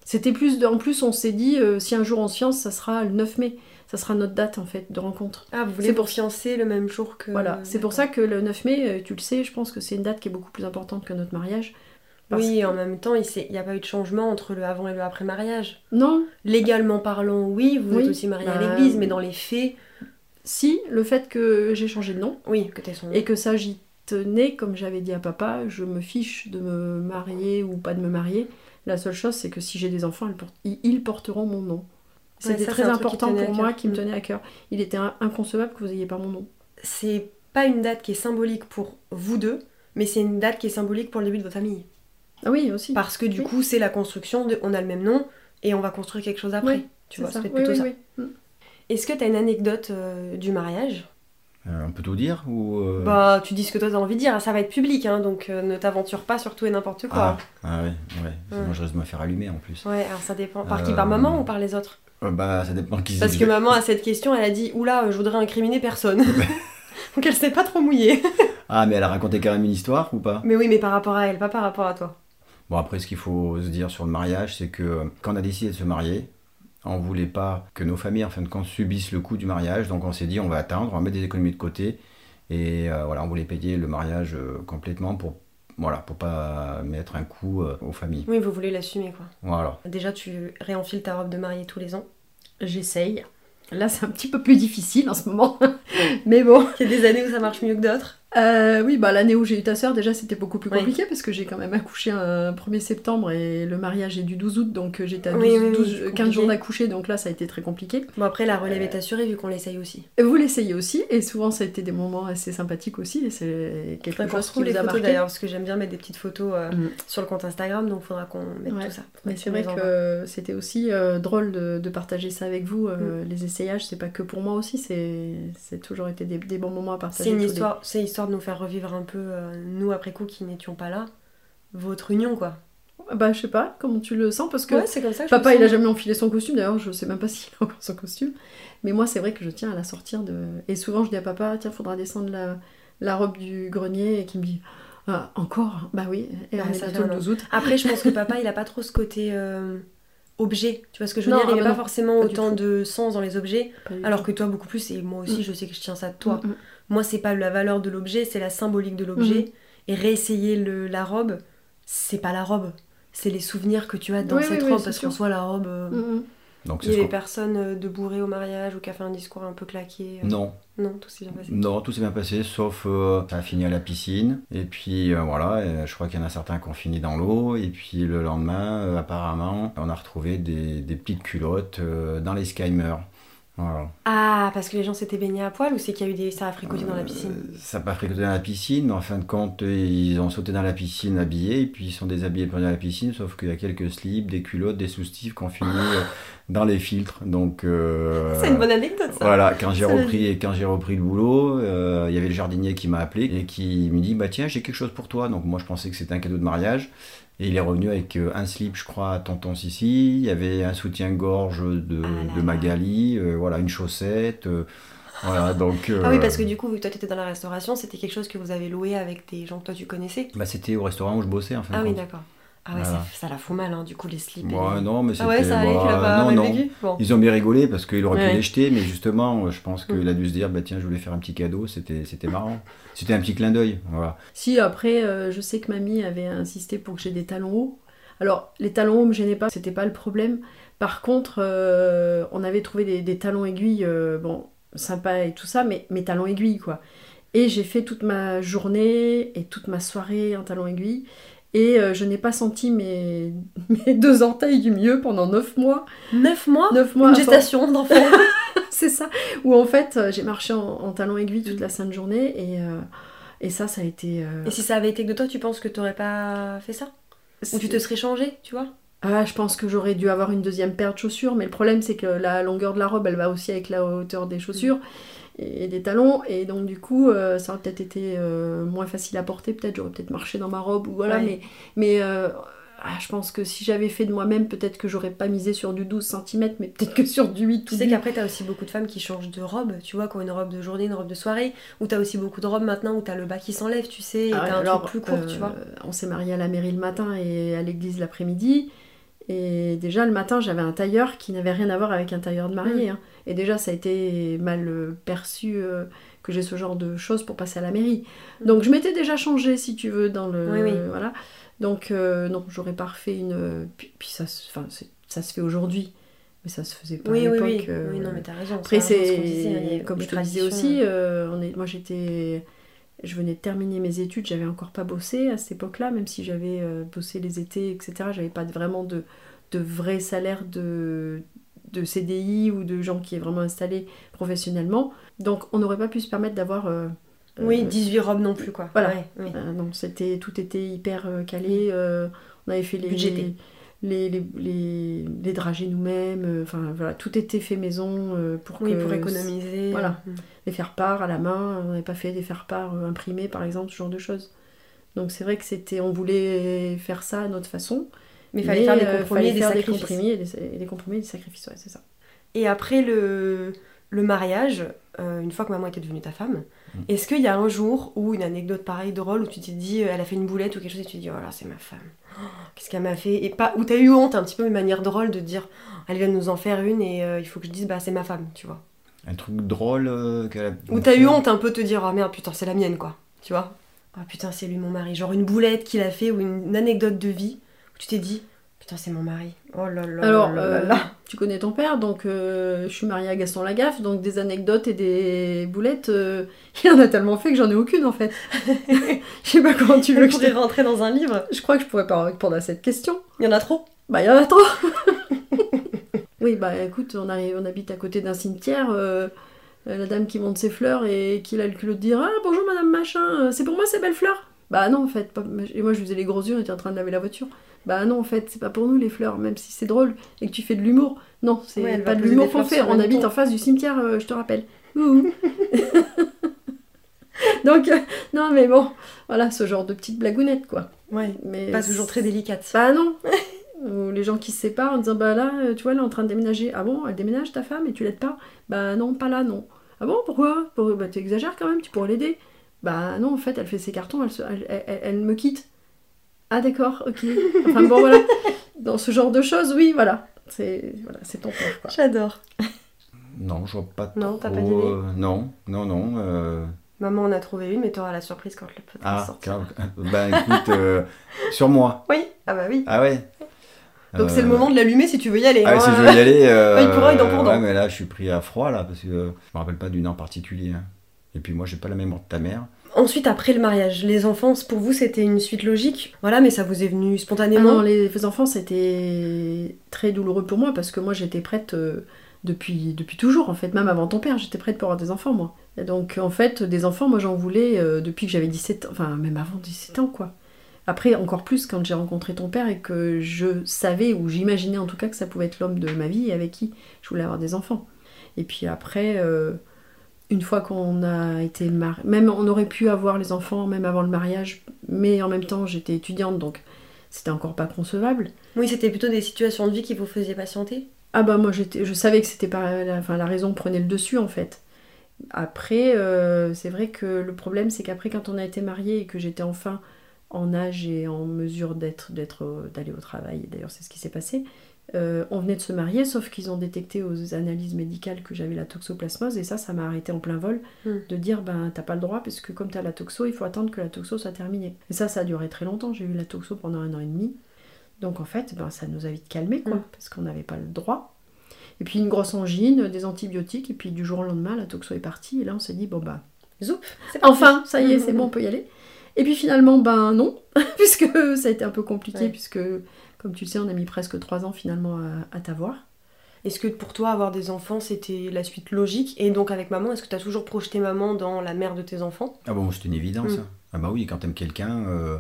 C'était plus. De... En plus, on s'est dit, euh, si un jour on se fiance, ça sera le 9 mai. Ça sera notre date, en fait, de rencontre. Ah, vous voulez C'est pour fiancer le même jour que. Voilà, c'est pour ça que le 9 mai, euh, tu le sais, je pense que c'est une date qui est beaucoup plus importante que notre mariage. Parce Oui, que- en même temps, il n'y a pas eu de changement entre le avant et le après mariage. Non, Légalement parlant, oui, vous Oui, êtes aussi mariés à bah, l'église, mais dans les faits, si, le fait que j'ai changé de nom, oui, que t'es son. Et que ça, j'y tenais, comme j'avais dit à papa, je me fiche de me marier ou pas de me marier. La seule chose, c'est que si j'ai des enfants, ils- porteront mon nom. C'était très important pour moi, qui me Mm. tenait à cœur. Il était in- inconcevable que vous ayez pas mon nom. C'est pas une date qui est symbolique pour vous deux, mais c'est une date qui est symbolique pour le début de votre famille. Ah oui, aussi. Parce que du Oui. coup, c'est la construction de. On a le même nom et on va construire quelque chose après. Oui, tu vois, ça. c'est Oui, plutôt oui, ça. oui. Mm. Est-ce que t'as une anecdote euh, du mariage? Euh, on peut tout dire ou euh, Bah, tu dis ce que toi t'as envie de dire, ça va être public, hein, donc euh, ne t'aventure pas sur tout et n'importe quoi. Ah, ah ouais, ouais. Sinon, Ouais. je risque de me faire allumer en plus. Ouais, alors ça dépend. Par qui Par maman ou par les autres? Euh, bah, ça dépend qui Parce que vais- maman, à cette question, elle a dit Oula, je voudrais incriminer personne. <laughs> donc elle s'est pas trop mouillée. Ah, mais elle a raconté quand même une histoire ou pas? Mais oui, mais par rapport à elle, pas par rapport à toi. Bon, après, ce qu'il faut se dire sur le mariage, c'est que euh, quand on a décidé de se marier, on voulait pas que nos familles, en fin de compte, subissent le coût du mariage. Donc, on s'est dit, on va attendre, on va mettre des économies de côté. Et euh, voilà, on voulait payer le mariage euh, complètement pour, voilà, pour pas mettre un coût euh, aux familles. Oui, vous voulez l'assumer, quoi. Voilà. Déjà, tu réenfiles ta robe de mariée tous les ans. J'essaye. Là, c'est un petit peu plus difficile en ce moment. <laughs> Mais bon. Il y a des années où ça marche mieux que d'autres. Euh, oui, bah l'année où j'ai eu ta sœur, déjà c'était beaucoup plus Oui. compliqué parce que j'ai quand même accouché un 1er septembre et le mariage est du 12 août, donc euh, j'étais à 12, Oui, oui, oui, 12, c'est 15 compliqué. jours d'accoucher, donc là ça a été très compliqué. Bon, après, la relève est assurée vu qu'on l'essaye aussi. Et vous l'essayez aussi, et souvent ça a été des moments assez sympathiques aussi, et c'est quelque chose se qui trouve les vous a photos d'ailleurs, parce que j'aime bien mettre des petites photos euh, Mm. sur le compte Instagram, donc faudra qu'on mette Ouais. tout ça. Mais c'est vrai que c'était aussi euh, drôle de, de partager ça avec vous. euh, Les essayages, c'est pas que pour moi aussi, c'est toujours été des, des bons moments à partager. C'est une c'est histoire de nous faire revivre un peu, euh, nous après coup qui n'étions pas là, votre union quoi. Bah, je sais pas, comment tu le sens Parce que Ouais, comme ça que papa, il a jamais enfilé son costume, d'ailleurs, je sais même pas <laughs> s'il a encore son costume. Mais moi, c'est vrai que je tiens à la sortir de. Et souvent, je dis à papa, tiens, faudra descendre la, la robe du grenier, et qui me dit, ah, encore? Bah oui, et Bah, on est ça bientôt fait le un 12 août. Après, je pense que papa, il a pas trop ce côté euh, objet. Tu vois ce que je veux Non, dire? Il n'y a pas non, forcément pas autant de sens dans les objets, alors que toi beaucoup plus. Et moi aussi, Mm. je sais que je tiens ça de toi. Mm, mm. Moi, c'est pas la valeur de l'objet, c'est la symbolique de l'objet. Et réessayer le, la robe, c'est pas la robe. C'est les souvenirs que tu as dans Oui, cette oui, robe, parce qu'en soit la robe. euh. Donc Il y ce avait qu'on- personne euh, de bourré au mariage ou qui a fait un discours un peu claqué. euh, Non, Non, tout s'est bien passé. non, tout s'est bien passé, sauf euh, ça a fini à la piscine. Et puis euh, voilà, je crois qu'il y en a certains qui ont fini dans l'eau. Et puis le lendemain, apparemment, on a retrouvé des, des petites culottes dans les Skymer. Voilà. Ah, parce que les gens s'étaient baignés à poil ou c'est qu'il y a eu des. ça a fricoté dans la piscine Euh, Ça n'a pas fricoté dans la piscine, mais en fin de compte, ils ont sauté dans la piscine habillés, et puis ils sont déshabillés dans la piscine, sauf qu'il y a quelques slips, des culottes, des soutifs qui ont fini euh, dans les filtres. Donc, euh, <laughs> C'est une bonne anecdote ça. Voilà, quand j'ai repris, quand j'ai repris le boulot, euh, il y avait le jardinier qui m'a appelé et qui me dit bah tiens j'ai quelque chose pour toi. Donc moi je pensais que c'était un cadeau de mariage et il est revenu avec euh, un slip je crois à tonton Sissi, il y avait un soutien-gorge de, Ah de. Magali, euh, voilà une chaussette, euh, voilà <laughs> donc. Ah oui, parce que du coup, vu que toi tu étais dans la restauration, c'était quelque chose que vous avez loué avec des gens que toi tu connaissais. bah, c'était au restaurant où je bossais en fin Ah oui, d'accord. Ah ouais, Voilà. ça, ça la fout mal, hein, du coup, les slips. et Ouais, les- non mais c'était Ah ouais, ça allait, bah, pas non Bon. Ils ont bien rigolé parce qu'il aurait Ouais. pu les jeter, mais justement, je pense qu'il Mm. a dû se dire, bah tiens, je voulais faire un petit cadeau, c'était c'était marrant. C'était un petit clin d'œil, voilà. Si, après, euh, je sais que mamie avait insisté pour que j'ai des talons hauts. Alors, les talons hauts me gênaient pas, c'était pas le problème. Par contre, euh, on avait trouvé des, des talons aiguilles, euh, bon, sympa et tout ça, mais mes talons aiguilles, quoi. Et j'ai fait toute ma journée et toute ma soirée en talons aiguilles. Et euh, je n'ai pas senti mes, <laughs> mes deux orteils du milieu pendant 9 mois. 9 mois 9 mois Une gestation d'enfant. <laughs> c'est ça. Où en fait, euh, j'ai marché en, en talons aiguilles toute la sainte journée. Et, euh, et ça, ça a été... euh, Et si ça avait été que de toi, tu penses que t'aurais pas fait ça? Ou tu te serais changé, tu vois? Ah, je pense que j'aurais dû avoir une deuxième paire de chaussures, mais le problème c'est que la longueur de la robe, elle va aussi avec la hauteur des chaussures et des talons, et donc du coup, euh, ça aurait peut-être été euh, moins facile à porter, peut-être j'aurais peut-être marché dans ma robe, ou voilà, Ouais. mais, mais euh, ah, je pense que si j'avais fait de moi-même, peut-être que j'aurais pas misé sur du 12 cm, mais peut-être que sur du 8 Tu sais qu'après, t'as aussi beaucoup de femmes qui changent de robe, tu vois, qui ont une robe de journée, une robe de soirée, ou t'as aussi beaucoup de robes maintenant où t'as le bas qui s'enlève, tu sais, et Ah, t'as un alors, truc plus court, tu vois. On s'est marié à la mairie le matin et à l'église l'après-midi. Et déjà le matin, j'avais un tailleur qui n'avait rien à voir avec un tailleur de mariée. Mm. hein. Et déjà, ça a été mal euh, perçu euh, que j'ai ce genre de choses pour passer à la mairie. Mm. Donc je m'étais déjà changée, si tu veux, dans le. Oui, oui. Voilà. Donc euh, non, j'aurais pas refait une. Puis, puis ça, se- enfin, ça se fait aujourd'hui, mais ça se faisait pas Oui, à oui, l'époque. oui. euh, oui, non, mais t'as raison. après, ce c'est comme je te disais aussi, euh, euh, on est, moi j'étais, je venais de terminer mes études, j'avais encore pas bossé à cette époque-là, même si j'avais euh, bossé les étés, etc. J'avais pas vraiment de, de vrai salaire de, de CDI ou de gens qui est vraiment installés professionnellement. Donc on n'aurait pas pu se permettre d'avoir. euh, Oui, euh, 18 robes non plus, quoi. Voilà. Ouais, oui. euh, non, c'était tout était hyper euh, calé. euh, on avait fait les Budgété. Les, les, les, les dragées nous-mêmes. euh, Enfin voilà, tout était fait maison euh, pour Oui, que pour économiser. voilà. euh, les faire-part à la main. On n'avait pas fait des faire-part euh, imprimés par exemple, ce genre de choses. Donc c'est vrai que c'était, on voulait faire ça à notre façon. Mais il fallait faire des compromis et des faire sacrifices. compromis et des, et des compromis et des sacrifices, ouais, c'est ça. Et après le, le mariage, une fois que maman était devenue ta femme, Mm. Est-ce qu'il y a un jour ou une anecdote pareille drôle où tu t'es dit, euh, elle a fait une boulette ou quelque chose et tu t'es dit, oh là, c'est ma femme. Oh, Qu'est-ce qu'elle m'a fait? Et pas où t'as eu honte, un petit peu une manière drôle de dire, oh, elle vient de nous en faire une et euh, il faut que je dise, bah c'est ma femme, tu vois. Un truc drôle euh, qu'elle a. Ou t'as eu honte un peu de te dire, oh merde, putain, c'est la mienne, quoi. Tu vois Ah putain, c'est lui mon mari. Genre une boulette qu'il a fait ou une, une anecdote de vie où tu t'es dit, putain, c'est mon mari. Oh là là Alors, là là euh, là. tu connais ton père, donc euh, je suis mariée à Gaston Lagaffe, donc des anecdotes et des boulettes, euh, <laughs> il en a tellement fait que j'en ai aucune en fait. <laughs> Je sais pas comment tu veux que je pourrait te... rentrer dans un livre. Je crois que je pourrais pas répondre à cette question. Il y en a trop. Bah, il y en a trop <laughs> Oui, bah écoute, on, arrive, on habite à côté d'un cimetière, euh, la dame qui monte ses fleurs et qui a le culot de dire Ah bonjour madame machin, c'est pour moi ces belles fleurs Bah non en fait, pas- et moi je faisais les gros yeux, on était en train de laver la voiture. Bah non en fait, c'est pas pour nous les fleurs, même si c'est drôle et que tu fais de l'humour. Non, c'est Ouais, pas de l'humour qu'on fait, on habite en face du cimetière, euh, je te rappelle. <laughs> Donc, euh, non mais bon, voilà, ce genre de petite blagounette quoi. Ouais. Mais Pas toujours très délicate. bah non <laughs> Ou les gens qui se séparent en disant Bah là, euh, tu vois, elle est en train de déménager. Ah bon, elle déménage ta femme et tu l'aides pas? Bah non, pas là, non. Ah bon, pourquoi? Pour... Bah t'exagères quand même, tu pourrais l'aider. Bah non, en fait, elle fait ses cartons, elle, se- elle- elle me quitte. Ah d'accord, ok. Enfin bon, voilà. Dans ce genre de choses, oui, voilà. C'est voilà, c'est ton père. J'adore. Non, je vois pas trop. Non, t'as pas d'idée euh, Non, non, non. euh, Maman en a trouvé une, mais t'auras la surprise quand le podcast Ah, sortira. bah écoute, euh, sur moi. Oui, ah bah oui. Ah ouais. Donc c'est le moment de l'allumer si tu veux y aller. Ah, hein. si je veux y aller. euh, Ouais, il pourra, il pour ouais, mais là, je suis pris à froid, là, parce que euh, je me rappelle pas d'une heure en particulier. hein. Et puis moi, j'ai pas la mémoire de ta mère. Ensuite, après le mariage, les enfants, pour vous, c'était une suite logique? Voilà, mais ça vous est venu Ah spontanément. non, les enfants, c'était très douloureux pour moi parce que moi, j'étais prête euh, depuis, depuis toujours, en fait. Même avant ton père, j'étais prête pour avoir des enfants, moi. Et donc, en fait, des enfants, moi, j'en voulais euh, depuis que j'avais 17 ans. Enfin, même avant 17 ans, quoi. Après, encore plus quand j'ai rencontré ton père et que je savais, ou j'imaginais en tout cas que ça pouvait être l'homme de ma vie et avec qui je voulais avoir des enfants. Et puis après, euh, une fois qu'on a été mariés, même on aurait pu avoir les enfants, même avant le mariage, mais en même temps, j'étais étudiante, donc c'était encore pas concevable. Oui, c'était plutôt des situations de vie qui vous faisaient patienter? Ah bah moi je savais que c'était pas la, enfin, la raison prenait le dessus en fait. Après, euh, c'est vrai que le problème c'est qu'après quand on a été mariés et que j'étais enfin en âge et en mesure d'être, d'être, d'aller au travail, d'ailleurs c'est ce qui s'est passé, euh, on venait de se marier sauf qu'ils ont détecté aux analyses médicales que j'avais la toxoplasmose et ça, ça m'a arrêté en plein vol Mm. de dire ben t'as pas le droit parce que comme t'as la toxo, il faut attendre que la toxo soit terminée. Et ça, ça a duré très longtemps, j'ai eu la toxo pendant un an et demi. Donc en fait, ben, ça nous a vite calmé quoi, Mm. parce qu'on n'avait pas le droit. Et puis une grosse angine, des antibiotiques, et puis du jour au lendemain, la toxo est partie, et là on s'est dit, bon bah, Zoup, enfin, ça y est, c'est bon, on peut y aller. Et puis finalement, ben non, <laughs> puisque ça a été un peu compliqué, Ouais. puisque, comme tu le sais, on a mis presque trois ans finalement à, à t'avoir. Est-ce que pour toi, avoir des enfants, c'était la suite logique? Et donc avec maman, est-ce que tu as toujours projeté maman dans la mère de tes enfants? Ah bon, c'était une évidence. Mm. hein. Ah bah oui, quand t'aimes quelqu'un, euh,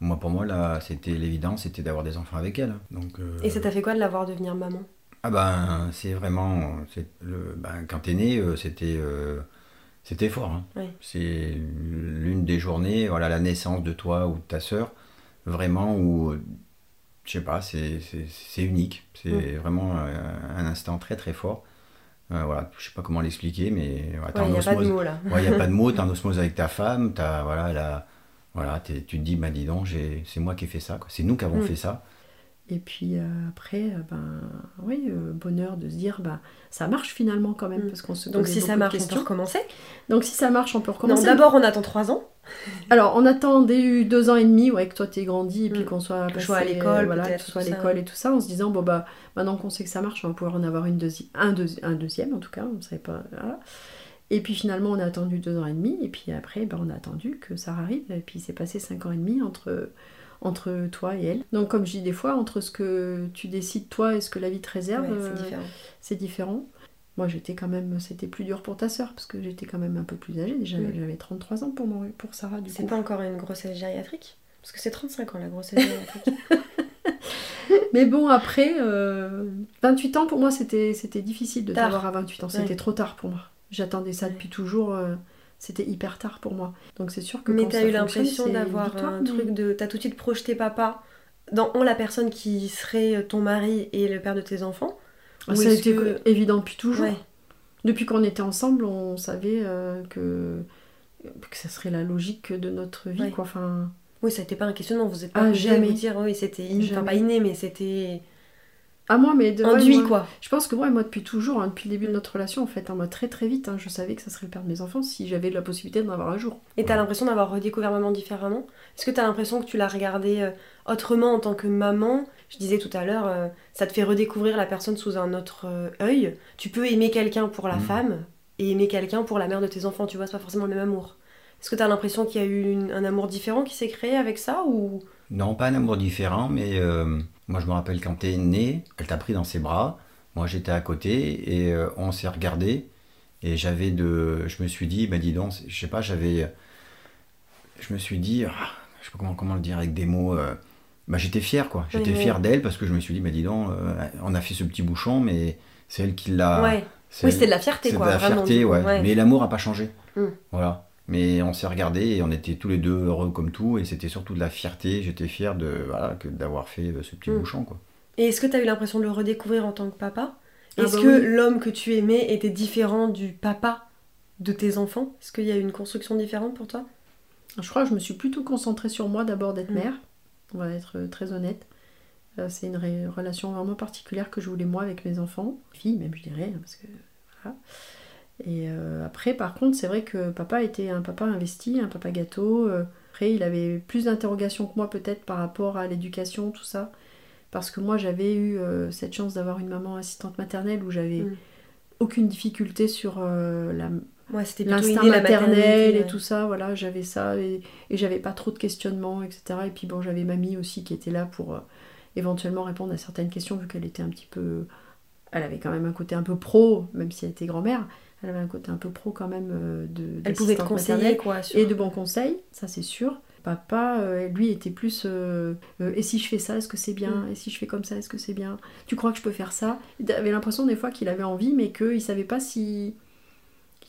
moi pour moi là, c'était l'évidence, c'était d'avoir des enfants avec elle. Donc. euh, Et ça t'a fait quoi de la voir devenir maman? Ah ben, c'est vraiment, c'est le, ben, quand t'es né, euh, c'était, euh, c'était fort. hein. C'est l'une des journées, voilà, la naissance de toi ou de ta sœur, vraiment où, je sais pas, c'est, unique. C'est Mm. vraiment euh, un instant très très fort. Euh, voilà, je sais pas comment l'expliquer, mais Ouais, il n'y a pas de mots là. Ouais, il n'y a pas de mots, t'es en <laughs> osmose avec ta femme, voilà, la, voilà, tu te dis, bah dis donc, c'est moi qui ai fait ça, c'est nous qui avons Mm. fait ça. Et puis euh, après, euh, ben oui, euh, bonheur de se dire, bah ça marche finalement quand même, Mm. parce qu'on se Donc si ça marche, on peut recommencer Donc si ça marche, on peut Non, recommencer. d'abord on attend trois ans. <laughs> Alors, on attendait eu deux ans et demi, ouais, que toi t'es grandi et puis Mm. qu'on soit passé, à l'école, voilà, que tu sois à l'école et tout ça, en se disant bon bah maintenant qu'on sait que ça marche, on va pouvoir en avoir une deuxi- un, deuxi- un deuxième en tout cas, on ne savait pas. voilà. Et puis finalement, on a attendu deux ans et demi, et puis après, ben, on a attendu que ça arrive, et puis il s'est passé cinq ans et demi entre entre toi et elle. Donc comme je dis des fois, entre ce que tu décides toi et ce que la vie te réserve, Ouais, euh, c'est différent. c'est différent. Moi, j'étais quand même, c'était plus dur pour ta sœur parce que j'étais quand même un peu plus âgée. Déjà, Mm. j'avais 33 ans pour, mon, pour Sarah, du C'est coup. pas encore une grossesse gériatrique? Parce que c'est 35 ans la grossesse gériatrique. <laughs> <laughs> Mais bon, après, euh, 28 ans, pour moi, c'était c'était difficile de t'avoir à 28 ans. C'était Ouais. trop tard pour moi. J'attendais ça Ouais. depuis toujours. euh, c'était hyper tard pour moi. Donc c'est sûr que mais t'as eu l'impression d'avoir un mais- truc de. T'as tout de suite projeté papa dans en la personne qui serait ton mari et le père de tes enfants? Ah, ça a été que- évident depuis toujours. Ouais. Depuis qu'on était ensemble, on savait euh, que, que ça serait la logique de notre vie. Ouais. Quoi. Enfin, Oui, ça n'était pas un questionnement, vous êtes pas Ah, jamais. vous dire, oui, c'était enfin pas inné, mais c'était. À moi, mais de, ouais, Induit, moi- quoi. Je pense que moi, moi depuis toujours, hein, depuis le début de notre relation, en fait, hein, moi très très vite, hein, je savais que ça serait le père de mes enfants si j'avais la possibilité d'en avoir un jour. Et t'as l'impression d'avoir redécouvert maman différemment? Est-ce que t'as l'impression que tu l'as regardée euh, autrement en tant que maman? Je disais tout à l'heure, euh, ça te fait redécouvrir la personne sous un autre euh, œil. Tu peux aimer quelqu'un pour la Mm. femme et aimer quelqu'un pour la mère de tes enfants, tu vois, c'est pas forcément le même amour. Est-ce que t'as l'impression qu'il y a eu une- un amour différent qui s'est créé avec ça ou? Non, pas un amour différent, mais euh, moi je me rappelle quand t'es né, elle t'a pris dans ses bras, moi j'étais à côté et euh, on s'est regardé et j'avais de, je me suis dit, bah dis donc, je sais pas, j'avais, je me suis dit, ah, je sais pas comment, comment le dire avec des mots, euh, bah j'étais fier quoi, j'étais Oui, oui. fier d'elle parce que je me suis dit, bah dis donc, euh, on a fait ce petit bouchon, mais c'est elle qui l'a, Ouais. c'est Oui, c'était de la fierté, c'est quoi. de la fierté, ouais. Mais l'amour a pas changé. Mm. Voilà. Mais on s'est regardé et on était tous les deux heureux comme tout. Et c'était surtout de la fierté. J'étais fier de voilà, que d'avoir fait euh, ce petit Mm. bouchon. Quoi. Et est-ce que t'as eu l'impression de le redécouvrir en tant que papa? Ah Est-ce bah que oui. l'homme que tu aimais était différent du papa de tes enfants? Est-ce qu'il y a eu une construction différente pour toi? Je crois que je me suis plutôt concentrée sur moi d'abord d'être Mm. mère, on va être euh, très honnête. Euh, C'est une relation vraiment particulière que je voulais moi avec mes enfants, filles même je dirais, hein, parce que voilà. Et euh, après par contre c'est vrai que papa était un papa investi, un papa gâteau. euh, après il avait plus d'interrogations que moi peut-être par rapport à l'éducation, tout ça. Parce que moi j'avais eu euh, cette chance d'avoir une maman assistante maternelle où j'avais Mm. aucune difficulté sur euh, la, Ouais, c'était plutôt l'instinct maternel et tout ça, voilà, j'avais ça et, et j'avais pas trop de questionnements, etc. Et puis bon, j'avais mamie aussi qui était là pour éventuellement répondre à certaines questions vu qu'elle était un petit peu. Elle avait quand même un côté un peu pro, même si elle était grand-mère, elle avait un côté un peu pro quand même euh, de. Elle pouvait te conseiller, quoi. Sur... Et de bons conseils, ça c'est sûr. Papa, euh, lui, était plus. euh, euh, et si je fais ça, est-ce que c'est bien? Mm. Et si je fais comme ça, est-ce que c'est bien? Tu crois que je peux faire ça? Il avait l'impression des fois qu'il avait envie, mais qu'il savait pas si.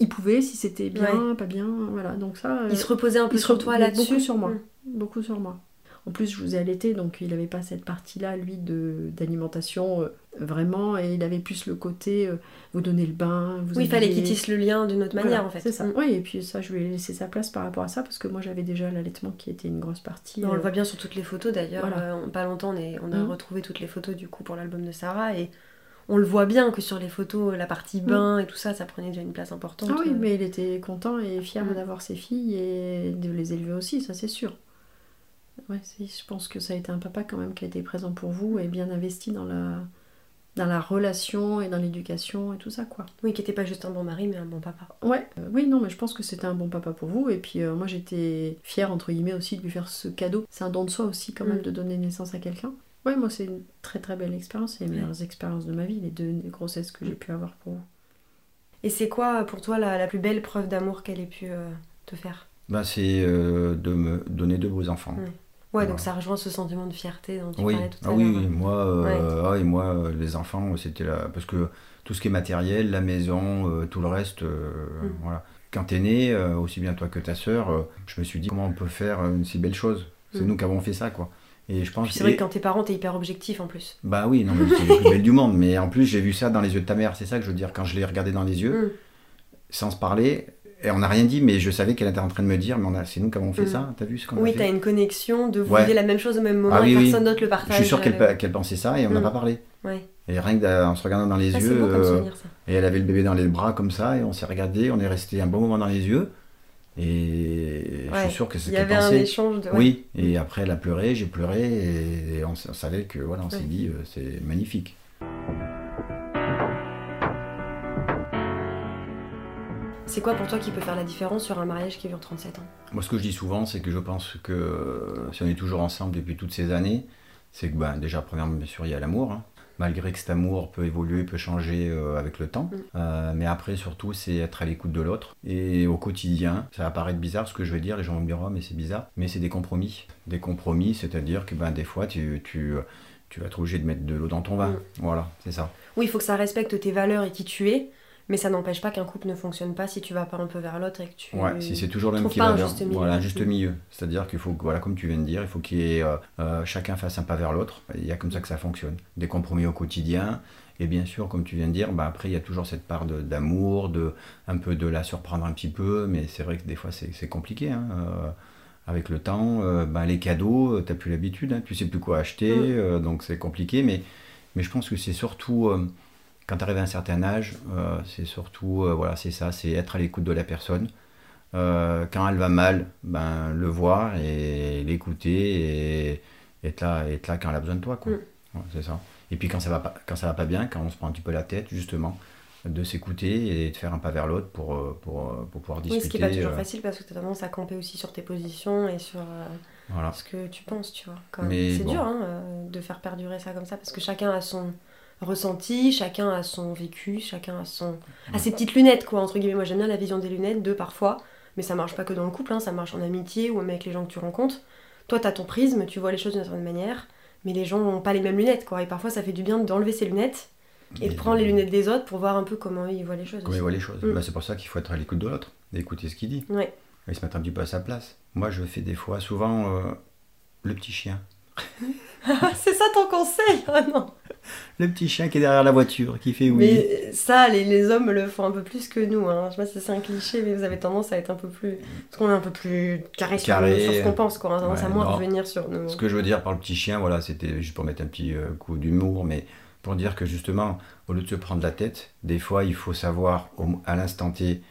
Il pouvait, si c'était bien, pas bien, voilà. Donc ça. Il se reposait un peu sur toi là-dessus. beaucoup sur moi. Mm. beaucoup sur moi. En plus, je vous ai allaité, donc il n'avait pas cette partie-là, lui, de d'alimentation euh, vraiment, et il avait plus le côté euh, vous donner le bain, vous Oui, il fallait qu'il tisse le lien d'une autre manière, Voilà, en fait. C'est ça. Mm. Oui, et puis ça, je lui ai laissé sa place par rapport à ça, parce que moi, j'avais déjà l'allaitement qui était une grosse partie. On le euh, voit bien sur toutes les photos d'ailleurs. Voilà. Pas longtemps, on, est- on a Mhm. retrouvé toutes les photos du coup pour l'album de Sarah et on le voit bien que sur les photos, la partie bain et tout ça, ça prenait déjà une place importante. Ah oui, mais il était content et fier Mm. d'avoir ses filles et de les élever aussi, ça c'est sûr. Ouais, si, je pense que ça a été un papa quand même qui a été présent pour vous et bien investi dans la, dans la relation et dans l'éducation et tout ça, quoi. Oui, qui était pas juste un bon mari, mais un bon papa. Ouais, euh, oui, non, mais je pense que c'était un bon papa pour vous. Et puis euh, moi, j'étais fière, entre guillemets, aussi de lui faire ce cadeau. C'est un don de soi aussi, quand même, Mm. de donner naissance à quelqu'un. Ouais, moi, c'est une très très belle expérience. C'est les meilleures expériences de ma vie, les deux grossesses que j'ai pu avoir pour vous. Et c'est quoi pour toi la, la plus belle preuve d'amour qu'elle ait pu euh, te faire? Bah, c'est euh, de me donner de beaux enfants. Mm. Ouais, donc ça rejoint ce sentiment de fierté dont tu Oui, parlais tout ah à oui, l'heure. oui, moi, euh, ah, et moi, euh, les enfants, c'était là. Parce que tout ce qui est matériel, la maison, euh, tout le reste, euh, Mm. voilà. Quand t'es né, aussi bien toi que ta sœur, je me suis dit comment on peut faire une si belle chose. C'est Mm. nous qui avons fait ça, quoi. Et je pense c'est vrai et- que quand t'es parent, t'es hyper objectif en plus. Bah oui, non, mais c'est le plus belle du monde. Mais en plus, j'ai vu ça dans les yeux de ta mère. C'est ça que je veux dire. Quand je l'ai regardé dans les yeux, Mm. sans se parler, et on n'a rien dit, mais je savais qu'elle était en train de me dire, mais c'est nous qui avons fait Mm. ça. T'as vu ce qu'on Oui, a t'as fait une connexion de vous Ouais. vivez la même chose au même moment Ah oui, et oui. personne d'autre le partage. Je suis sûr qu'elle euh, qu'elle pensait ça et on n'a Mm. pas parlé. Ouais. Et rien qu'en se regardant dans les Ah, yeux, euh, souvenir et elle avait le bébé dans les bras comme ça, et on s'est regardé, on est resté un bon moment dans les yeux. Et je suis sûr que c'est Il y qu'elle avait un échange de. Oui, et après elle a pleuré, j'ai pleuré, et, on, savait que voilà, on s'est dit euh, c'est magnifique. C'est quoi pour toi qui peut faire la différence sur un mariage qui dure 37 ans? Moi, ce que je dis souvent, c'est que je pense que euh, si on est toujours ensemble depuis toutes ces années, c'est que ben, déjà, premièrement, bien sûr, il y a l'amour. hein. Malgré que cet amour peut évoluer, peut changer euh, avec le temps. Mm. Euh, mais après, surtout, c'est être à l'écoute de l'autre. Et au quotidien, ça va paraître bizarre ce que je vais dire, les gens vont me dire, oh, mais c'est bizarre. Mais c'est des compromis. Des compromis, c'est-à-dire que ben, des fois, tu, tu, tu vas être obligé de mettre de l'eau dans ton vin. Mm. Voilà, c'est ça. Oui, il faut que ça respecte tes valeurs et qui tu es, mais ça n'empêche pas qu'un couple ne fonctionne pas si tu vas pas un peu vers l'autre et que tu. Ouais, si c'est toujours le même qui va vers juste milieu. voilà, juste milieu. C'est-à-dire qu'il faut, voilà, comme tu viens de dire, il faut qu'il y ait, euh, euh, chacun fasse un pas vers l'autre. Il y a comme ça que ça fonctionne. Des compromis au quotidien. Et bien sûr, comme tu viens de dire, bah, après, il y a toujours cette part d'amour, de, un peu de la surprendre un petit peu. Mais c'est vrai que des fois, c'est compliqué. hein. Euh, avec le temps, euh, bah, les cadeaux, tu n'as plus l'habitude. Hein, tu sais plus quoi acheter. Mm. euh, donc c'est compliqué. Mais Mais je pense que c'est surtout, euh, quand tu arrives à un certain âge, euh, c'est surtout, euh, voilà, c'est ça, c'est être à l'écoute de la personne. Euh, quand elle va mal, ben, le voir et l'écouter et être là, être là quand elle a besoin de toi. Quoi. Mm. Ouais, c'est ça. Et puis quand ça, va pas, quand ça va pas bien, quand on se prend un petit peu la tête, justement, de s'écouter et de faire un pas vers l'autre pour, pour, pour pouvoir Oui, discuter. ce qui n'est pas toujours facile parce que tu as tendance à camper aussi sur tes positions et sur euh, voilà. ce que tu penses, tu vois. C'est bon. dur hein, de faire perdurer ça comme ça parce que chacun a son ressenti, chacun a son vécu, chacun a son a ses petites lunettes quoi entre guillemets. Moi j'aime bien la vision des lunettes de parfois, mais ça marche pas que dans le couple, hein, ça marche en amitié ou même avec les gens que tu rencontres. Toi t'as ton prisme, tu vois les choses d'une certaine manière, mais les gens n'ont pas les mêmes lunettes quoi. Et parfois ça fait du bien d'enlever ses lunettes et de prendre les lunettes des autres pour voir un peu comment ils voient les choses. Comment aussi. il voit les choses. Mm. Bah, c'est pour ça qu'il faut être à l'écoute de l'autre, d'écouter ce qu'il dit, Ouais. et se mettre un petit peu à sa place. Moi, je fais des fois, souvent, euh, le petit chien. C'est ça ton conseil? Ah non Le petit chien qui est derrière la voiture, qui fait oui. Mais ça, les, les hommes le font un peu plus que nous. Hein. Je sais pas si c'est un cliché, mais vous avez tendance à être un peu plus. Parce qu'on est un peu plus carré, sur- Carré. Sur, ce qu'on pense, quoi. On a tendance Ouais, à moins non. revenir sur nos. Ce que je veux dire par le petit chien, voilà, c'était juste pour mettre un petit euh, coup d'humour, mais pour dire que justement, au lieu de se prendre la tête, des fois, il faut savoir au- à l'instant T,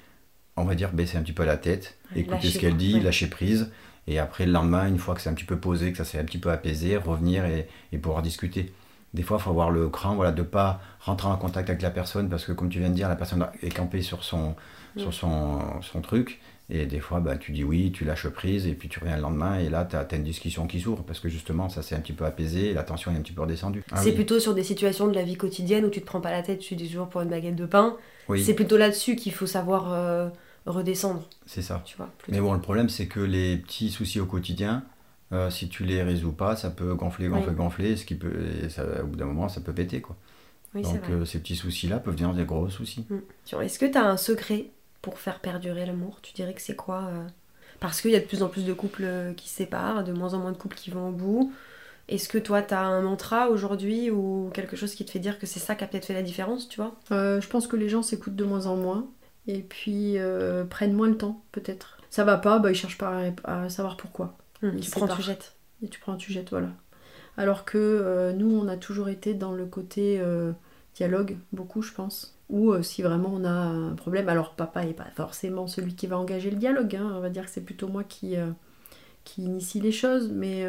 on va dire, baisser un petit peu la tête, écouter lâcher ce qu'elle dit, ouais. lâcher prise, et après, le lendemain, une fois que c'est un petit peu posé, que ça s'est un petit peu apaisé, revenir et, et pouvoir discuter. Des fois, il faut avoir le cran voilà, de ne pas rentrer en contact avec la personne, parce que comme tu viens de dire, la personne est campée sur son, Mm. sur son, son truc, et des fois, bah, tu dis oui, tu lâches prise, et puis tu reviens le lendemain, et là, tu as, une discussion qui s'ouvre, parce que justement, ça s'est un petit peu apaisé, et la tension est un petit peu redescendue. Ah c'est oui, plutôt sur des situations de la vie quotidienne où tu te prends pas la tête, tu dis toujours pour une baguette de pain. oui, C'est plutôt là-dessus qu'il faut savoir euh, redescendre, c'est ça. tu vois. Mais bon, le problème, c'est que les petits soucis au quotidien, euh, si tu les résous pas, ça peut gonfler, gonfler, Oui. gonfler, ce qui peut, et ça, au bout d'un moment, ça peut péter, quoi. Oui, Donc, euh, ces petits soucis-là peuvent devenir des gros soucis. Mm. Est-ce que tu as un secret pour faire perdurer l'amour? Tu dirais que c'est quoi euh? Parce qu'il y a de plus en plus de couples qui se séparent, de moins en moins de couples qui vont au bout. Est-ce que toi, tu as un mantra aujourd'hui ou quelque chose qui te fait dire que c'est ça qui a peut-être fait la différence, tu vois? Euh, je pense que les gens s'écoutent de moins en moins et puis euh, prennent moins le temps, peut-être. Ça va pas, bah, ils cherchent pas à, à savoir pourquoi. Ils Tu prends, tu jettes. Et tu prends, tu jettes, voilà. Alors que euh, nous, on a toujours été dans le côté euh, dialogue, beaucoup, je pense. Ou euh, si vraiment on a un problème, alors papa n'est pas forcément celui qui va engager le dialogue, hein. on va dire que c'est plutôt moi qui, qui initie les choses, mais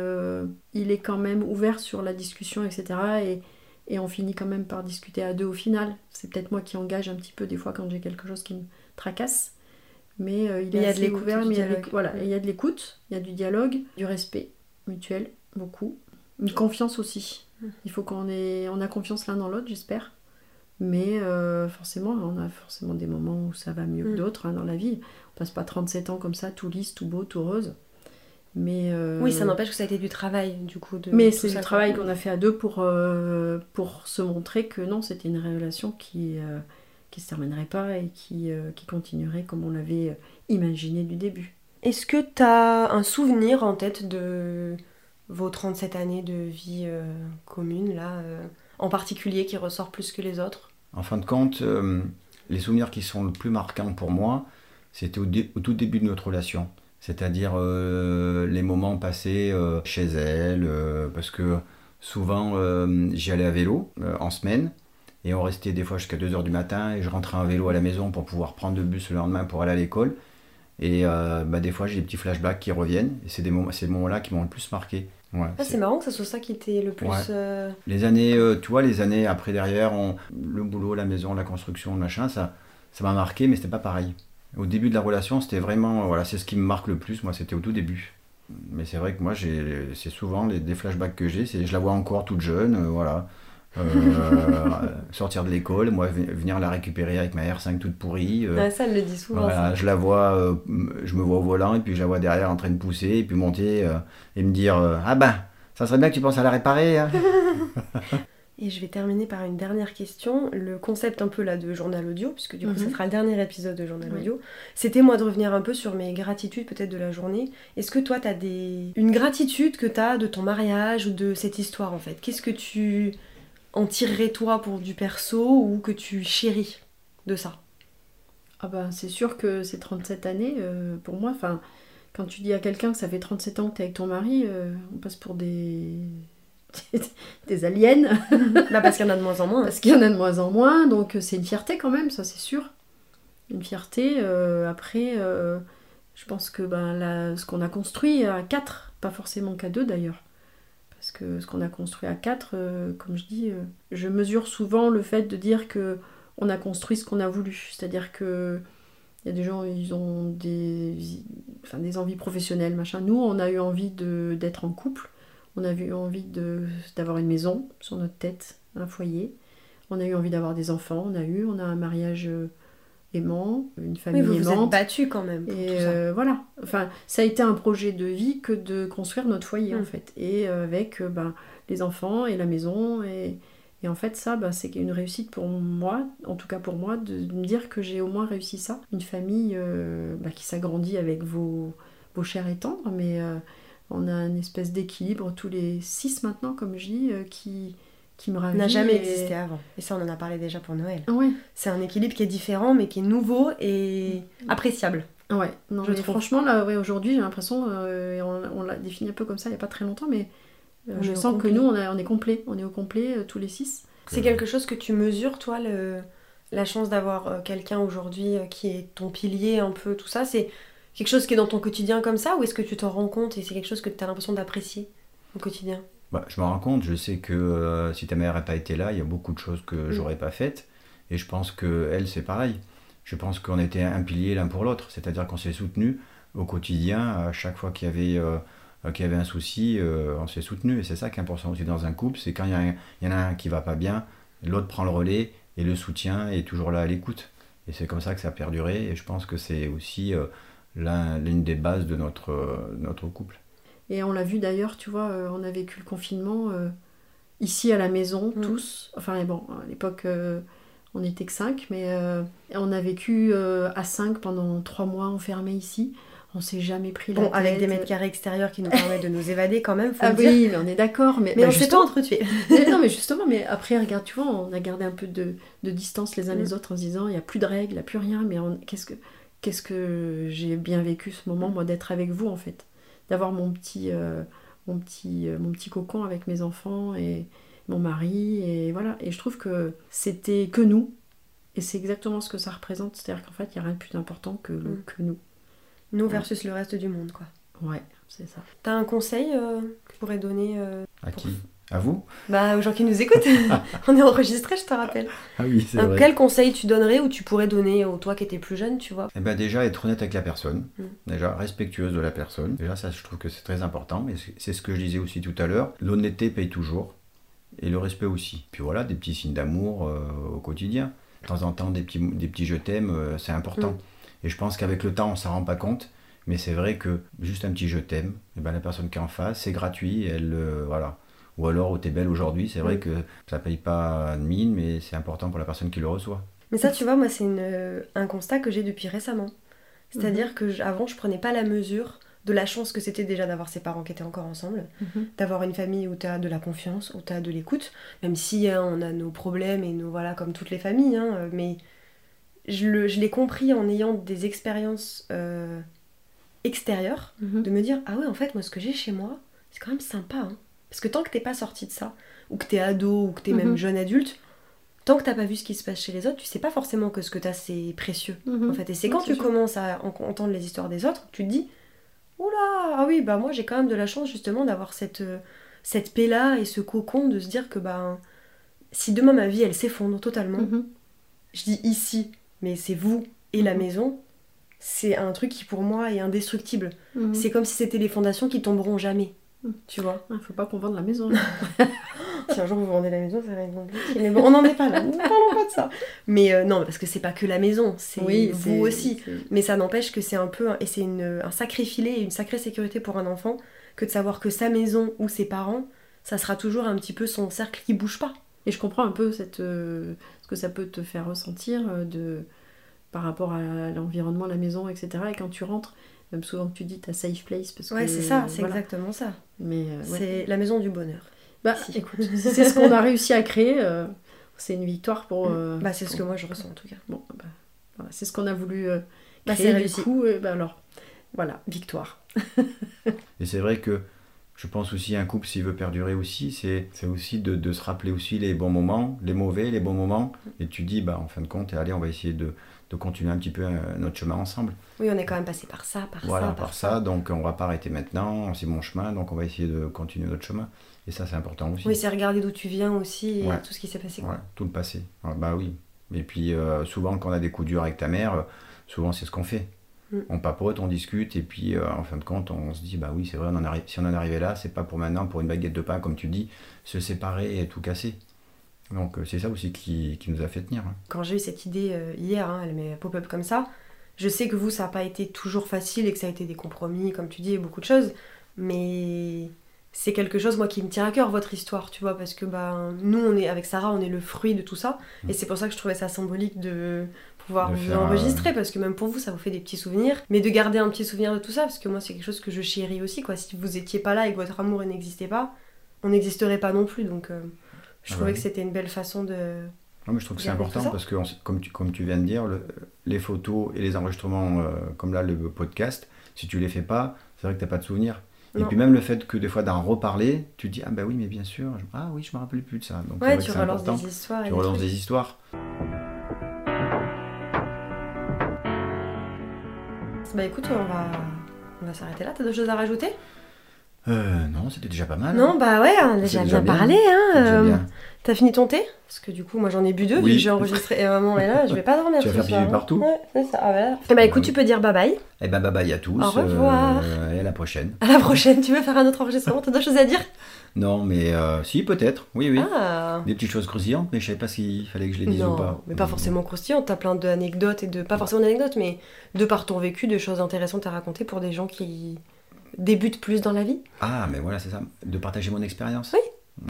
il est quand même ouvert sur la discussion, etc. Et, et on finit quand même par discuter à deux au final. C'est peut-être moi qui engage un petit peu des fois quand j'ai quelque chose qui me tracasse. Mais euh, il y a de l'écoute mais il voilà, Mm. il y a de l'écoute, il y a du dialogue, du respect mutuel, beaucoup. Une confiance aussi. Mm. Il faut qu'on ait, on a confiance l'un dans l'autre, j'espère. Mais euh, forcément, on a forcément des moments où ça va mieux Mm. que d'autres hein, dans la vie. On passe pas 37 ans comme ça, tout lisse, tout beau, tout rose. Mais euh, Oui, ça n'empêche que ça a été du travail, du coup. De mais c'est quoi. travail qu'on a fait à deux pour, euh, pour se montrer que non, c'était une relation qui euh, qui se terminerait pas et qui, euh, qui continuerait comme on l'avait euh, imaginé du début. Est-ce que tu as un souvenir en tête de vos 37 années de vie euh, commune, là, euh, en particulier, qui ressort plus que les autres? En fin de compte, euh, les souvenirs qui sont le plus marquants pour moi, c'était au, dé- au tout début de notre relation. C'est-à-dire euh, les moments passés euh, chez elle, euh, parce que souvent j'y allais à vélo en semaine, et on restait des fois jusqu'à 2h du matin, et je rentrais en vélo à la maison pour pouvoir prendre le bus le lendemain pour aller à l'école. Et bah, des fois j'ai des petits flashbacks qui reviennent, et c'est des moments, ces moments-là qui m'ont le plus marqué. Ouais, Ah, c'est- marrant que ça soit ça qui était le plus. Ouais. euh, les années, euh, tu vois, les années après derrière, on- le boulot, la maison, la construction, le machin, ça, ça m'a marqué, mais c'était pas pareil. Au début de la relation, c'était vraiment, voilà, c'est ce qui me marque le plus. Moi, c'était au tout début. Mais c'est vrai que moi, j'ai, c'est souvent les, des flashbacks que j'ai, c'est, je la vois encore toute jeune, euh, voilà, Euh, <laughs> sortir de l'école, moi ve- venir la récupérer avec ma R5 toute pourrie. euh, ah, ça, elle le dit souvent. voilà, ça. je la vois, euh, je me vois au volant et puis je la vois derrière en train de pousser et puis monter euh, et me dire euh, ah ben ça serait bien que tu penses à la réparer. hein. <laughs> <laughs> Et je vais terminer par une dernière question. Le concept un peu là de journal audio, puisque du coup Mhm. ce sera le dernier épisode de journal audio, c'était moi de revenir un peu sur mes gratitudes peut-être de la journée. Est-ce que toi tu as des... une gratitude que tu as de ton mariage ou de cette histoire en fait? Qu'est-ce que tu en tirerais toi pour du perso ou que tu chéris de ça? Ah bah c'est sûr que ces 37 années, euh, pour moi, enfin, quand tu dis à quelqu'un que ça fait 37 ans que tu es avec ton mari, euh, on passe pour des des aliens. <laughs> bah parce qu'il y en a de moins en moins. Parce qu'il y en a de moins en moins, donc c'est une fierté quand même, ça c'est sûr. Une fierté. euh, après, euh, je pense que ben, la- ce qu'on a construit à 4, pas forcément qu'à 2 d'ailleurs. Parce que ce qu'on a construit à 4, comme je dis, euh, je mesure souvent le fait de dire que on a construit ce qu'on a voulu. C'est-à-dire que il y a des gens, ils ont des, enfin, des envies professionnelles, machin. Nous, on a eu envie d'être en couple. On a eu envie de- d'avoir une maison sur notre tête, un foyer. On a eu envie d'avoir des enfants. On a eu, on a un mariage euh, aimant, une Oui, famille vous vous êtes aimante. battu quand même pour Et tout ça. euh, voilà. Enfin, ça a été un projet de vie que de construire notre foyer en fait. Et euh, avec ben, les enfants et la maison. Et, et en fait, ça, ben, c'est une réussite pour moi, en tout cas pour moi, de me dire que j'ai au moins réussi ça. Une famille euh, ben, qui s'agrandit avec vos, vos chers et tendres, mais euh, on a une espèce d'équilibre tous les six maintenant, comme je dis, euh, qui, qui me ravit. n'a jamais et- existé avant. Et ça, on en a parlé déjà pour Noël. Ouais. C'est un équilibre qui est différent, mais qui est nouveau et appréciable. Ouais, non, Je mais trouve. franchement, là, ouais, aujourd'hui, j'ai l'impression, euh, on, on l'a défini un peu comme ça il n'y a pas très longtemps, mais euh, je sens que nous, on, a- on est complet, on est au complet, euh, tous les six. C'est quelque chose que tu mesures, toi, le... la chance d'avoir euh, quelqu'un aujourd'hui euh, qui est ton pilier, un peu, tout ça. C'est quelque chose qui est dans ton quotidien comme ça, ou est-ce que tu t'en rends compte et c'est quelque chose que tu as l'impression d'apprécier au quotidien? Bah, je me rends compte, je sais que euh, si ta mère n'a pas été là, il y a beaucoup de choses que Mm. j'aurais pas faites. Et je pense que elle, c'est pareil. Je pense qu'on était un pilier l'un pour l'autre. C'est-à-dire qu'on s'est soutenu au quotidien, à chaque fois qu'il y avait, euh, qu'il y avait un souci, euh, on s'est soutenu. Et c'est ça qui est important aussi dans un couple, c'est quand il y, en a un qui va pas bien, l'autre prend le relais et le soutien est toujours là à l'écoute. Et c'est comme ça que ça a perduré. Et je pense que c'est aussi l'une des bases de notre, euh, notre couple. Et on l'a vu d'ailleurs, tu vois, euh, on a vécu le confinement euh, ici à la maison, Mm. tous. Enfin, bon, à l'époque, euh, on n'était que cinq, mais euh, on a vécu euh, à cinq pendant trois mois enfermés ici. On s'est jamais pris la Bon, avec des mètres carrés extérieurs qui nous permettent de nous évader quand même, faut Ah dire. oui, mais on est d'accord. Mais, Mais bah, on s'est pas entretués. <laughs> Mais non, mais justement, mais après, regarde, tu vois, on a gardé un peu de, de distance les uns Mm. les autres en se disant, il n'y a plus de règles, il n'y a plus rien, mais qu'est-ce que, qu'est-ce que j'ai bien vécu ce moment, moi, d'être avec vous, en fait. D'avoir mon petit, euh, mon, petit, euh, mon petit cocon avec mes enfants et mon mari, et voilà. Et je trouve que c'était que nous, et c'est exactement ce que ça représente, c'est-à-dire qu'en fait, il n'y a rien de plus important que, le- Mm. que nous. Nous versus le reste du monde, quoi. Ouais, c'est ça. T'as un conseil euh, que tu pourrais donner euh, À qui? À vous bah, aux gens qui nous écoutent <laughs> On est enregistré, je te rappelle. Ah oui, c'est Un- Quel conseil tu donnerais ou tu pourrais donner au toi qui étais plus jeune, tu vois? Eh ben déjà être honnête avec la personne, Mm. déjà respectueuse de la personne. Déjà ça je trouve que c'est très important et c'est- c'est ce que je disais aussi tout à l'heure. L'honnêteté paye toujours et le respect aussi. Puis voilà, des petits signes d'amour euh, au quotidien. De temps en temps des petits, des petits je t'aime, euh, c'est important. Mm. Et je pense qu'avec le temps on s'en rend pas compte. Mais c'est vrai que juste un petit je t'aime, eh ben, la personne qui est en face, c'est gratuit, elle, euh, voilà. Ou alors, t'es belle aujourd'hui, c'est vrai Mm. que ça paye pas de mine, mais c'est important pour la personne qui le reçoit. Mais ça, tu vois, moi, c'est euh, un constat que j'ai depuis récemment. C'est-à-dire que j- avant, je prenais pas la mesure de la chance que c'était déjà d'avoir ses parents qui étaient encore ensemble, Mhm. d'avoir une famille où tu as de la confiance, où tu as de l'écoute, même si hein, on a nos problèmes et nos voilà comme toutes les familles, hein, euh, mais je le- je l'ai compris en ayant des expériences euh, extérieures, Mhm. de me dire ah ouais en fait moi ce que j'ai chez moi c'est quand même sympa hein. Parce que tant que t'es pas sorti de ça ou que t'es ado ou que t'es même Mhm. jeune adulte tant que t'as pas vu ce qui se passe chez les autres tu sais pas forcément que ce que t'as c'est précieux Mhm. en fait et c'est quand tu sûr. commences à en- entendre les histoires des autres tu te dis oula ah oui bah moi j'ai quand même de la chance justement d'avoir cette euh, cette paix là et ce cocon de se dire que bah si demain ma vie elle s'effondre totalement Mhm. je dis ici mais c'est vous et la maison c'est un truc qui pour moi est indestructible c'est comme si c'était les fondations qui tomberont jamais. Tu vois Ah, faut pas qu'on vende la maison. <laughs> Si un jour vous vendez la maison, ça va être compliqué. Mais bon, on <laughs> n'en est pas là. Ne parlons pas de ça. Mais euh, non, parce que c'est pas que la maison, c'est c'est- vous aussi. Mais ça n'empêche que c'est un peu. un- Et c'est un sacré filet et une sacrée sécurité pour un enfant que de savoir que sa maison ou ses parents, ça sera toujours un petit peu son cercle qui bouge pas. Et je comprends un peu cette, euh, ce que ça peut te faire ressentir euh, de, par rapport à l'environnement, la maison, etc. Et quand tu rentres, même souvent que tu dis ta safe place. Parce Ouais, c'est ça, c'est voilà. exactement ça. Mais euh, ouais. C'est la maison du bonheur. Bah, si. écoute, c'est ce qu'on a réussi à créer. euh, c'est une victoire pour. euh, bah, c'est ce pour- que moi je ressens en tout cas. Bon, bah, voilà, c'est ce qu'on a voulu euh, Bah, créer c'est du réussi. coup. et bah, alors, voilà, victoire. <laughs> Et c'est vrai que Je pense aussi un couple, s'il veut perdurer aussi, c'est c'est aussi de, de se rappeler aussi les bons moments, les mauvais, les bons moments. Et tu dis, bah, en fin de compte, allez, on va essayer de, de continuer un petit peu euh, notre chemin ensemble. Oui, on est quand même passé par ça, par voilà, ça, par ça. Donc, on va pas arrêter maintenant, c'est mon chemin, donc on va essayer de continuer notre chemin. Et ça, c'est important aussi. Oui, c'est regarder d'où tu viens aussi et Ouais. tout ce qui s'est passé. Ouais, tout le passé. Ouais, bah oui. Et puis, euh, souvent, quand on a des coups durs avec ta mère, euh, souvent, c'est ce qu'on fait. Mm. On papote, on discute, et puis, euh, en fin de compte, on se dit, bah oui, c'est vrai, on en arrive, si on en arrivé là, c'est pas pour maintenant, pour une baguette de pain, comme tu dis, se séparer et tout casser. Donc, euh, c'est ça aussi qui, qui nous a fait tenir. hein. Quand j'ai eu cette idée euh, hier, hein, elle m'est pop-up comme ça, je sais que vous, ça n'a pas été toujours facile et que ça a été des compromis, comme tu dis, et beaucoup de choses, mais c'est quelque chose, moi, qui me tient à cœur, votre histoire, tu vois, parce que ben, nous, on est, avec Sarah, on est le fruit de tout ça, Mm. et c'est pour ça que je trouvais ça symbolique de pouvoir De vous enregistrer, parce que même pour vous, ça vous fait des petits souvenirs, mais de garder un petit souvenir de tout ça, parce que moi, c'est quelque chose que je chéris aussi, quoi. Si vous étiez pas là et que votre amour n'existait pas, on n'existerait pas non plus, donc euh, je Ah trouvais bah que c'était une belle façon de... Non, mais je trouve que c'est important parce que, on comme tu, comme tu viens de dire, le- les photos et les enregistrements, euh, comme là, le podcast, si tu les fais pas, c'est vrai que tu n'as pas de souvenirs. Et puis même le fait que des fois d'en reparler, tu te dis, ah bah oui, mais bien sûr, je- ah oui, je me rappelle plus de ça. Donc, Ouais, tu relances des histoires. Tu des relances trucs. des histoires. Bah écoute, on va, on va s'arrêter là. T'as d'autres choses à rajouter? Euh, non, c'était déjà pas mal. Non, bah ouais, on a déjà bien bien. parlé. Hein. Euh. T'as fini ton thé? Parce que du coup, moi j'en ai bu deux, Oui. vu que j'ai enregistré et maman est là, je vais pas dormir Tu vas faire pipi hein. partout Ouais, c'est ça. Ah, voilà. Eh bah écoute, tu peux dire bye bye. Eh ben, bye bye à tous. Au revoir. euh, et à la prochaine. À la prochaine, tu veux faire un autre enregistrement? T'as d'autres choses à dire? Non, mais euh, si, peut-être. Oui, oui. Ah Des petites choses croustillantes, mais je savais pas s'il fallait que je les dise ou non, pas. mais pas forcément croustillant. T'as plein d'anecdotes et de. Pas forcément d'anecdotes, mais de par ton vécu, de choses intéressantes à raconter pour des gens qui débutent plus dans la vie. Ah, mais voilà, c'est ça. De partager mon expérience Oui.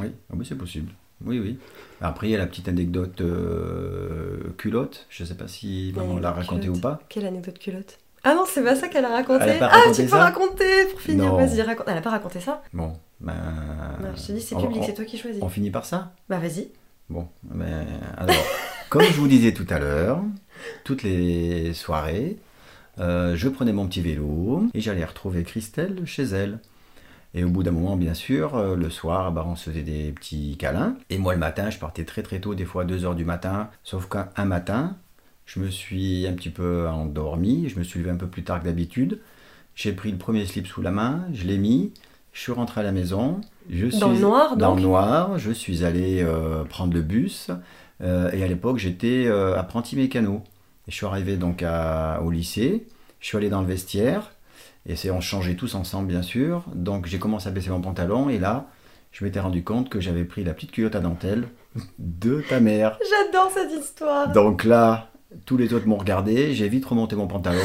Oui, Ah oui c'est possible. Oui, oui. Après, il y a la petite anecdote euh, culotte. Je sais pas si maman l'a L'anecdote raconté ou pas. Quelle anecdote culotte Ah non, c'est pas ça qu'elle a raconté. Ah, raconté tu peux raconter pour finir. Vas-y, raconte. Elle a pas raconté ça Bon, ben. Je te dis, c'est public, c'est toi qui choisis. On finit par ça Bah vas-y. Bon, ben, alors, comme je vous disais tout à l'heure, toutes les soirées, euh, je prenais mon petit vélo et j'allais retrouver Christelle chez elle. Et au bout d'un moment, bien sûr, euh, le soir, bah, on se faisait des petits câlins. Et moi, le matin, je partais très très tôt, des fois à 2h du matin. Sauf qu'un un matin, je me suis un petit peu endormi, je me suis levé un peu plus tard que d'habitude. J'ai pris le premier slip sous la main, je l'ai mis, je suis rentré à la maison. Je Dans suis le noir, Dans le noir, je suis allé euh, prendre le bus. euh, et à l'époque, j'étais euh, apprenti mécano. Et je suis arrivé donc à- au lycée. Je suis allé dans le vestiaire. Et c'est on changeait tous ensemble, bien sûr. Donc j'ai commencé à baisser mon pantalon. Et là, je m'étais rendu compte que j'avais pris la petite culotte à dentelle de ta mère. <laughs> J'adore cette histoire. Donc là, tous les autres m'ont regardé. J'ai vite remonté mon pantalon.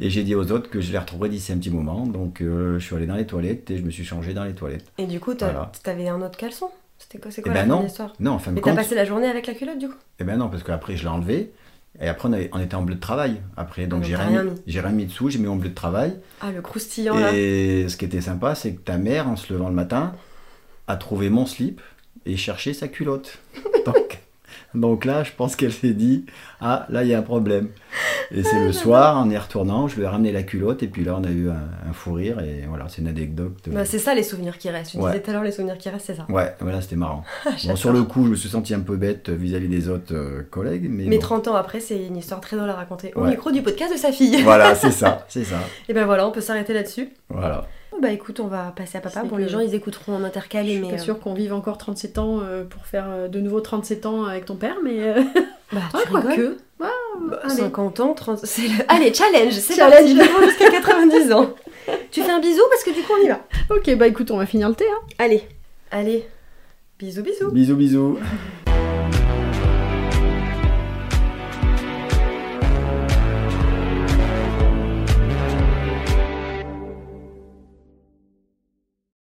Et j'ai dit aux autres que je les retrouverais d'ici un petit moment. Donc euh, je suis allé dans les toilettes et je me suis changé dans les toilettes. Et du coup, t'as- Voilà. t'avais un autre caleçon? C'était quoi, quoi Eh la ben non. de l'histoire Non, en fin de Mais t'as passé la journée avec la culotte du coup? Eh ben non, parce qu'après je l'ai enlevé. Et après on, avait- on était en bleu de travail. Après, donc j'ai rien, mis- j'ai rien mis dessous, j'ai mis mon bleu de travail. Ah, le croustillant là. Et ce qui était sympa, c'est que ta mère, en se levant le matin, a trouvé mon slip et cherché sa culotte. <laughs> Donc, donc là, je pense qu'elle s'est dit Ah, là, il y a un problème. Et c'est Ah, le soir, en y retournant, je lui ai ramené la culotte. Et puis là, on a eu un, un fou rire. Et voilà, c'est une anecdote. euh, Bah, c'est ça les souvenirs qui restent. Tu Ouais. disais tout à l'heure les souvenirs qui restent, c'est ça. Ouais, voilà, c'était marrant. <laughs> Bon, J'adore. sur le coup, je me suis senti un peu bête vis-à-vis des autres euh, collègues. Mais, Mais bon. 30 ans après, c'est une histoire très drôle à raconter au Ouais. micro du podcast de sa fille. Voilà, <laughs> c'est ça, c'est ça. Et ben voilà, on peut s'arrêter là-dessus. Voilà. Bah écoute, on va passer à papa. Bon, que- les gens ils écouteront en Je intercalé, suis mais. pas euh, sûre qu'on vive encore 37 ans euh, pour faire euh, de nouveau 37 ans avec ton père, mais. euh, Bah, <laughs> Ah, tu. Bah, allez. 50 ans, 30... c'est le- <laughs> Allez, challenge C'est Challenge. jusqu'à 90 ans. <laughs> tu fais un bisou parce que du coup on y va. Ok, bah écoute, on va finir le thé. Hein. Allez, allez. Bisous, bisous. Bisous, bisous.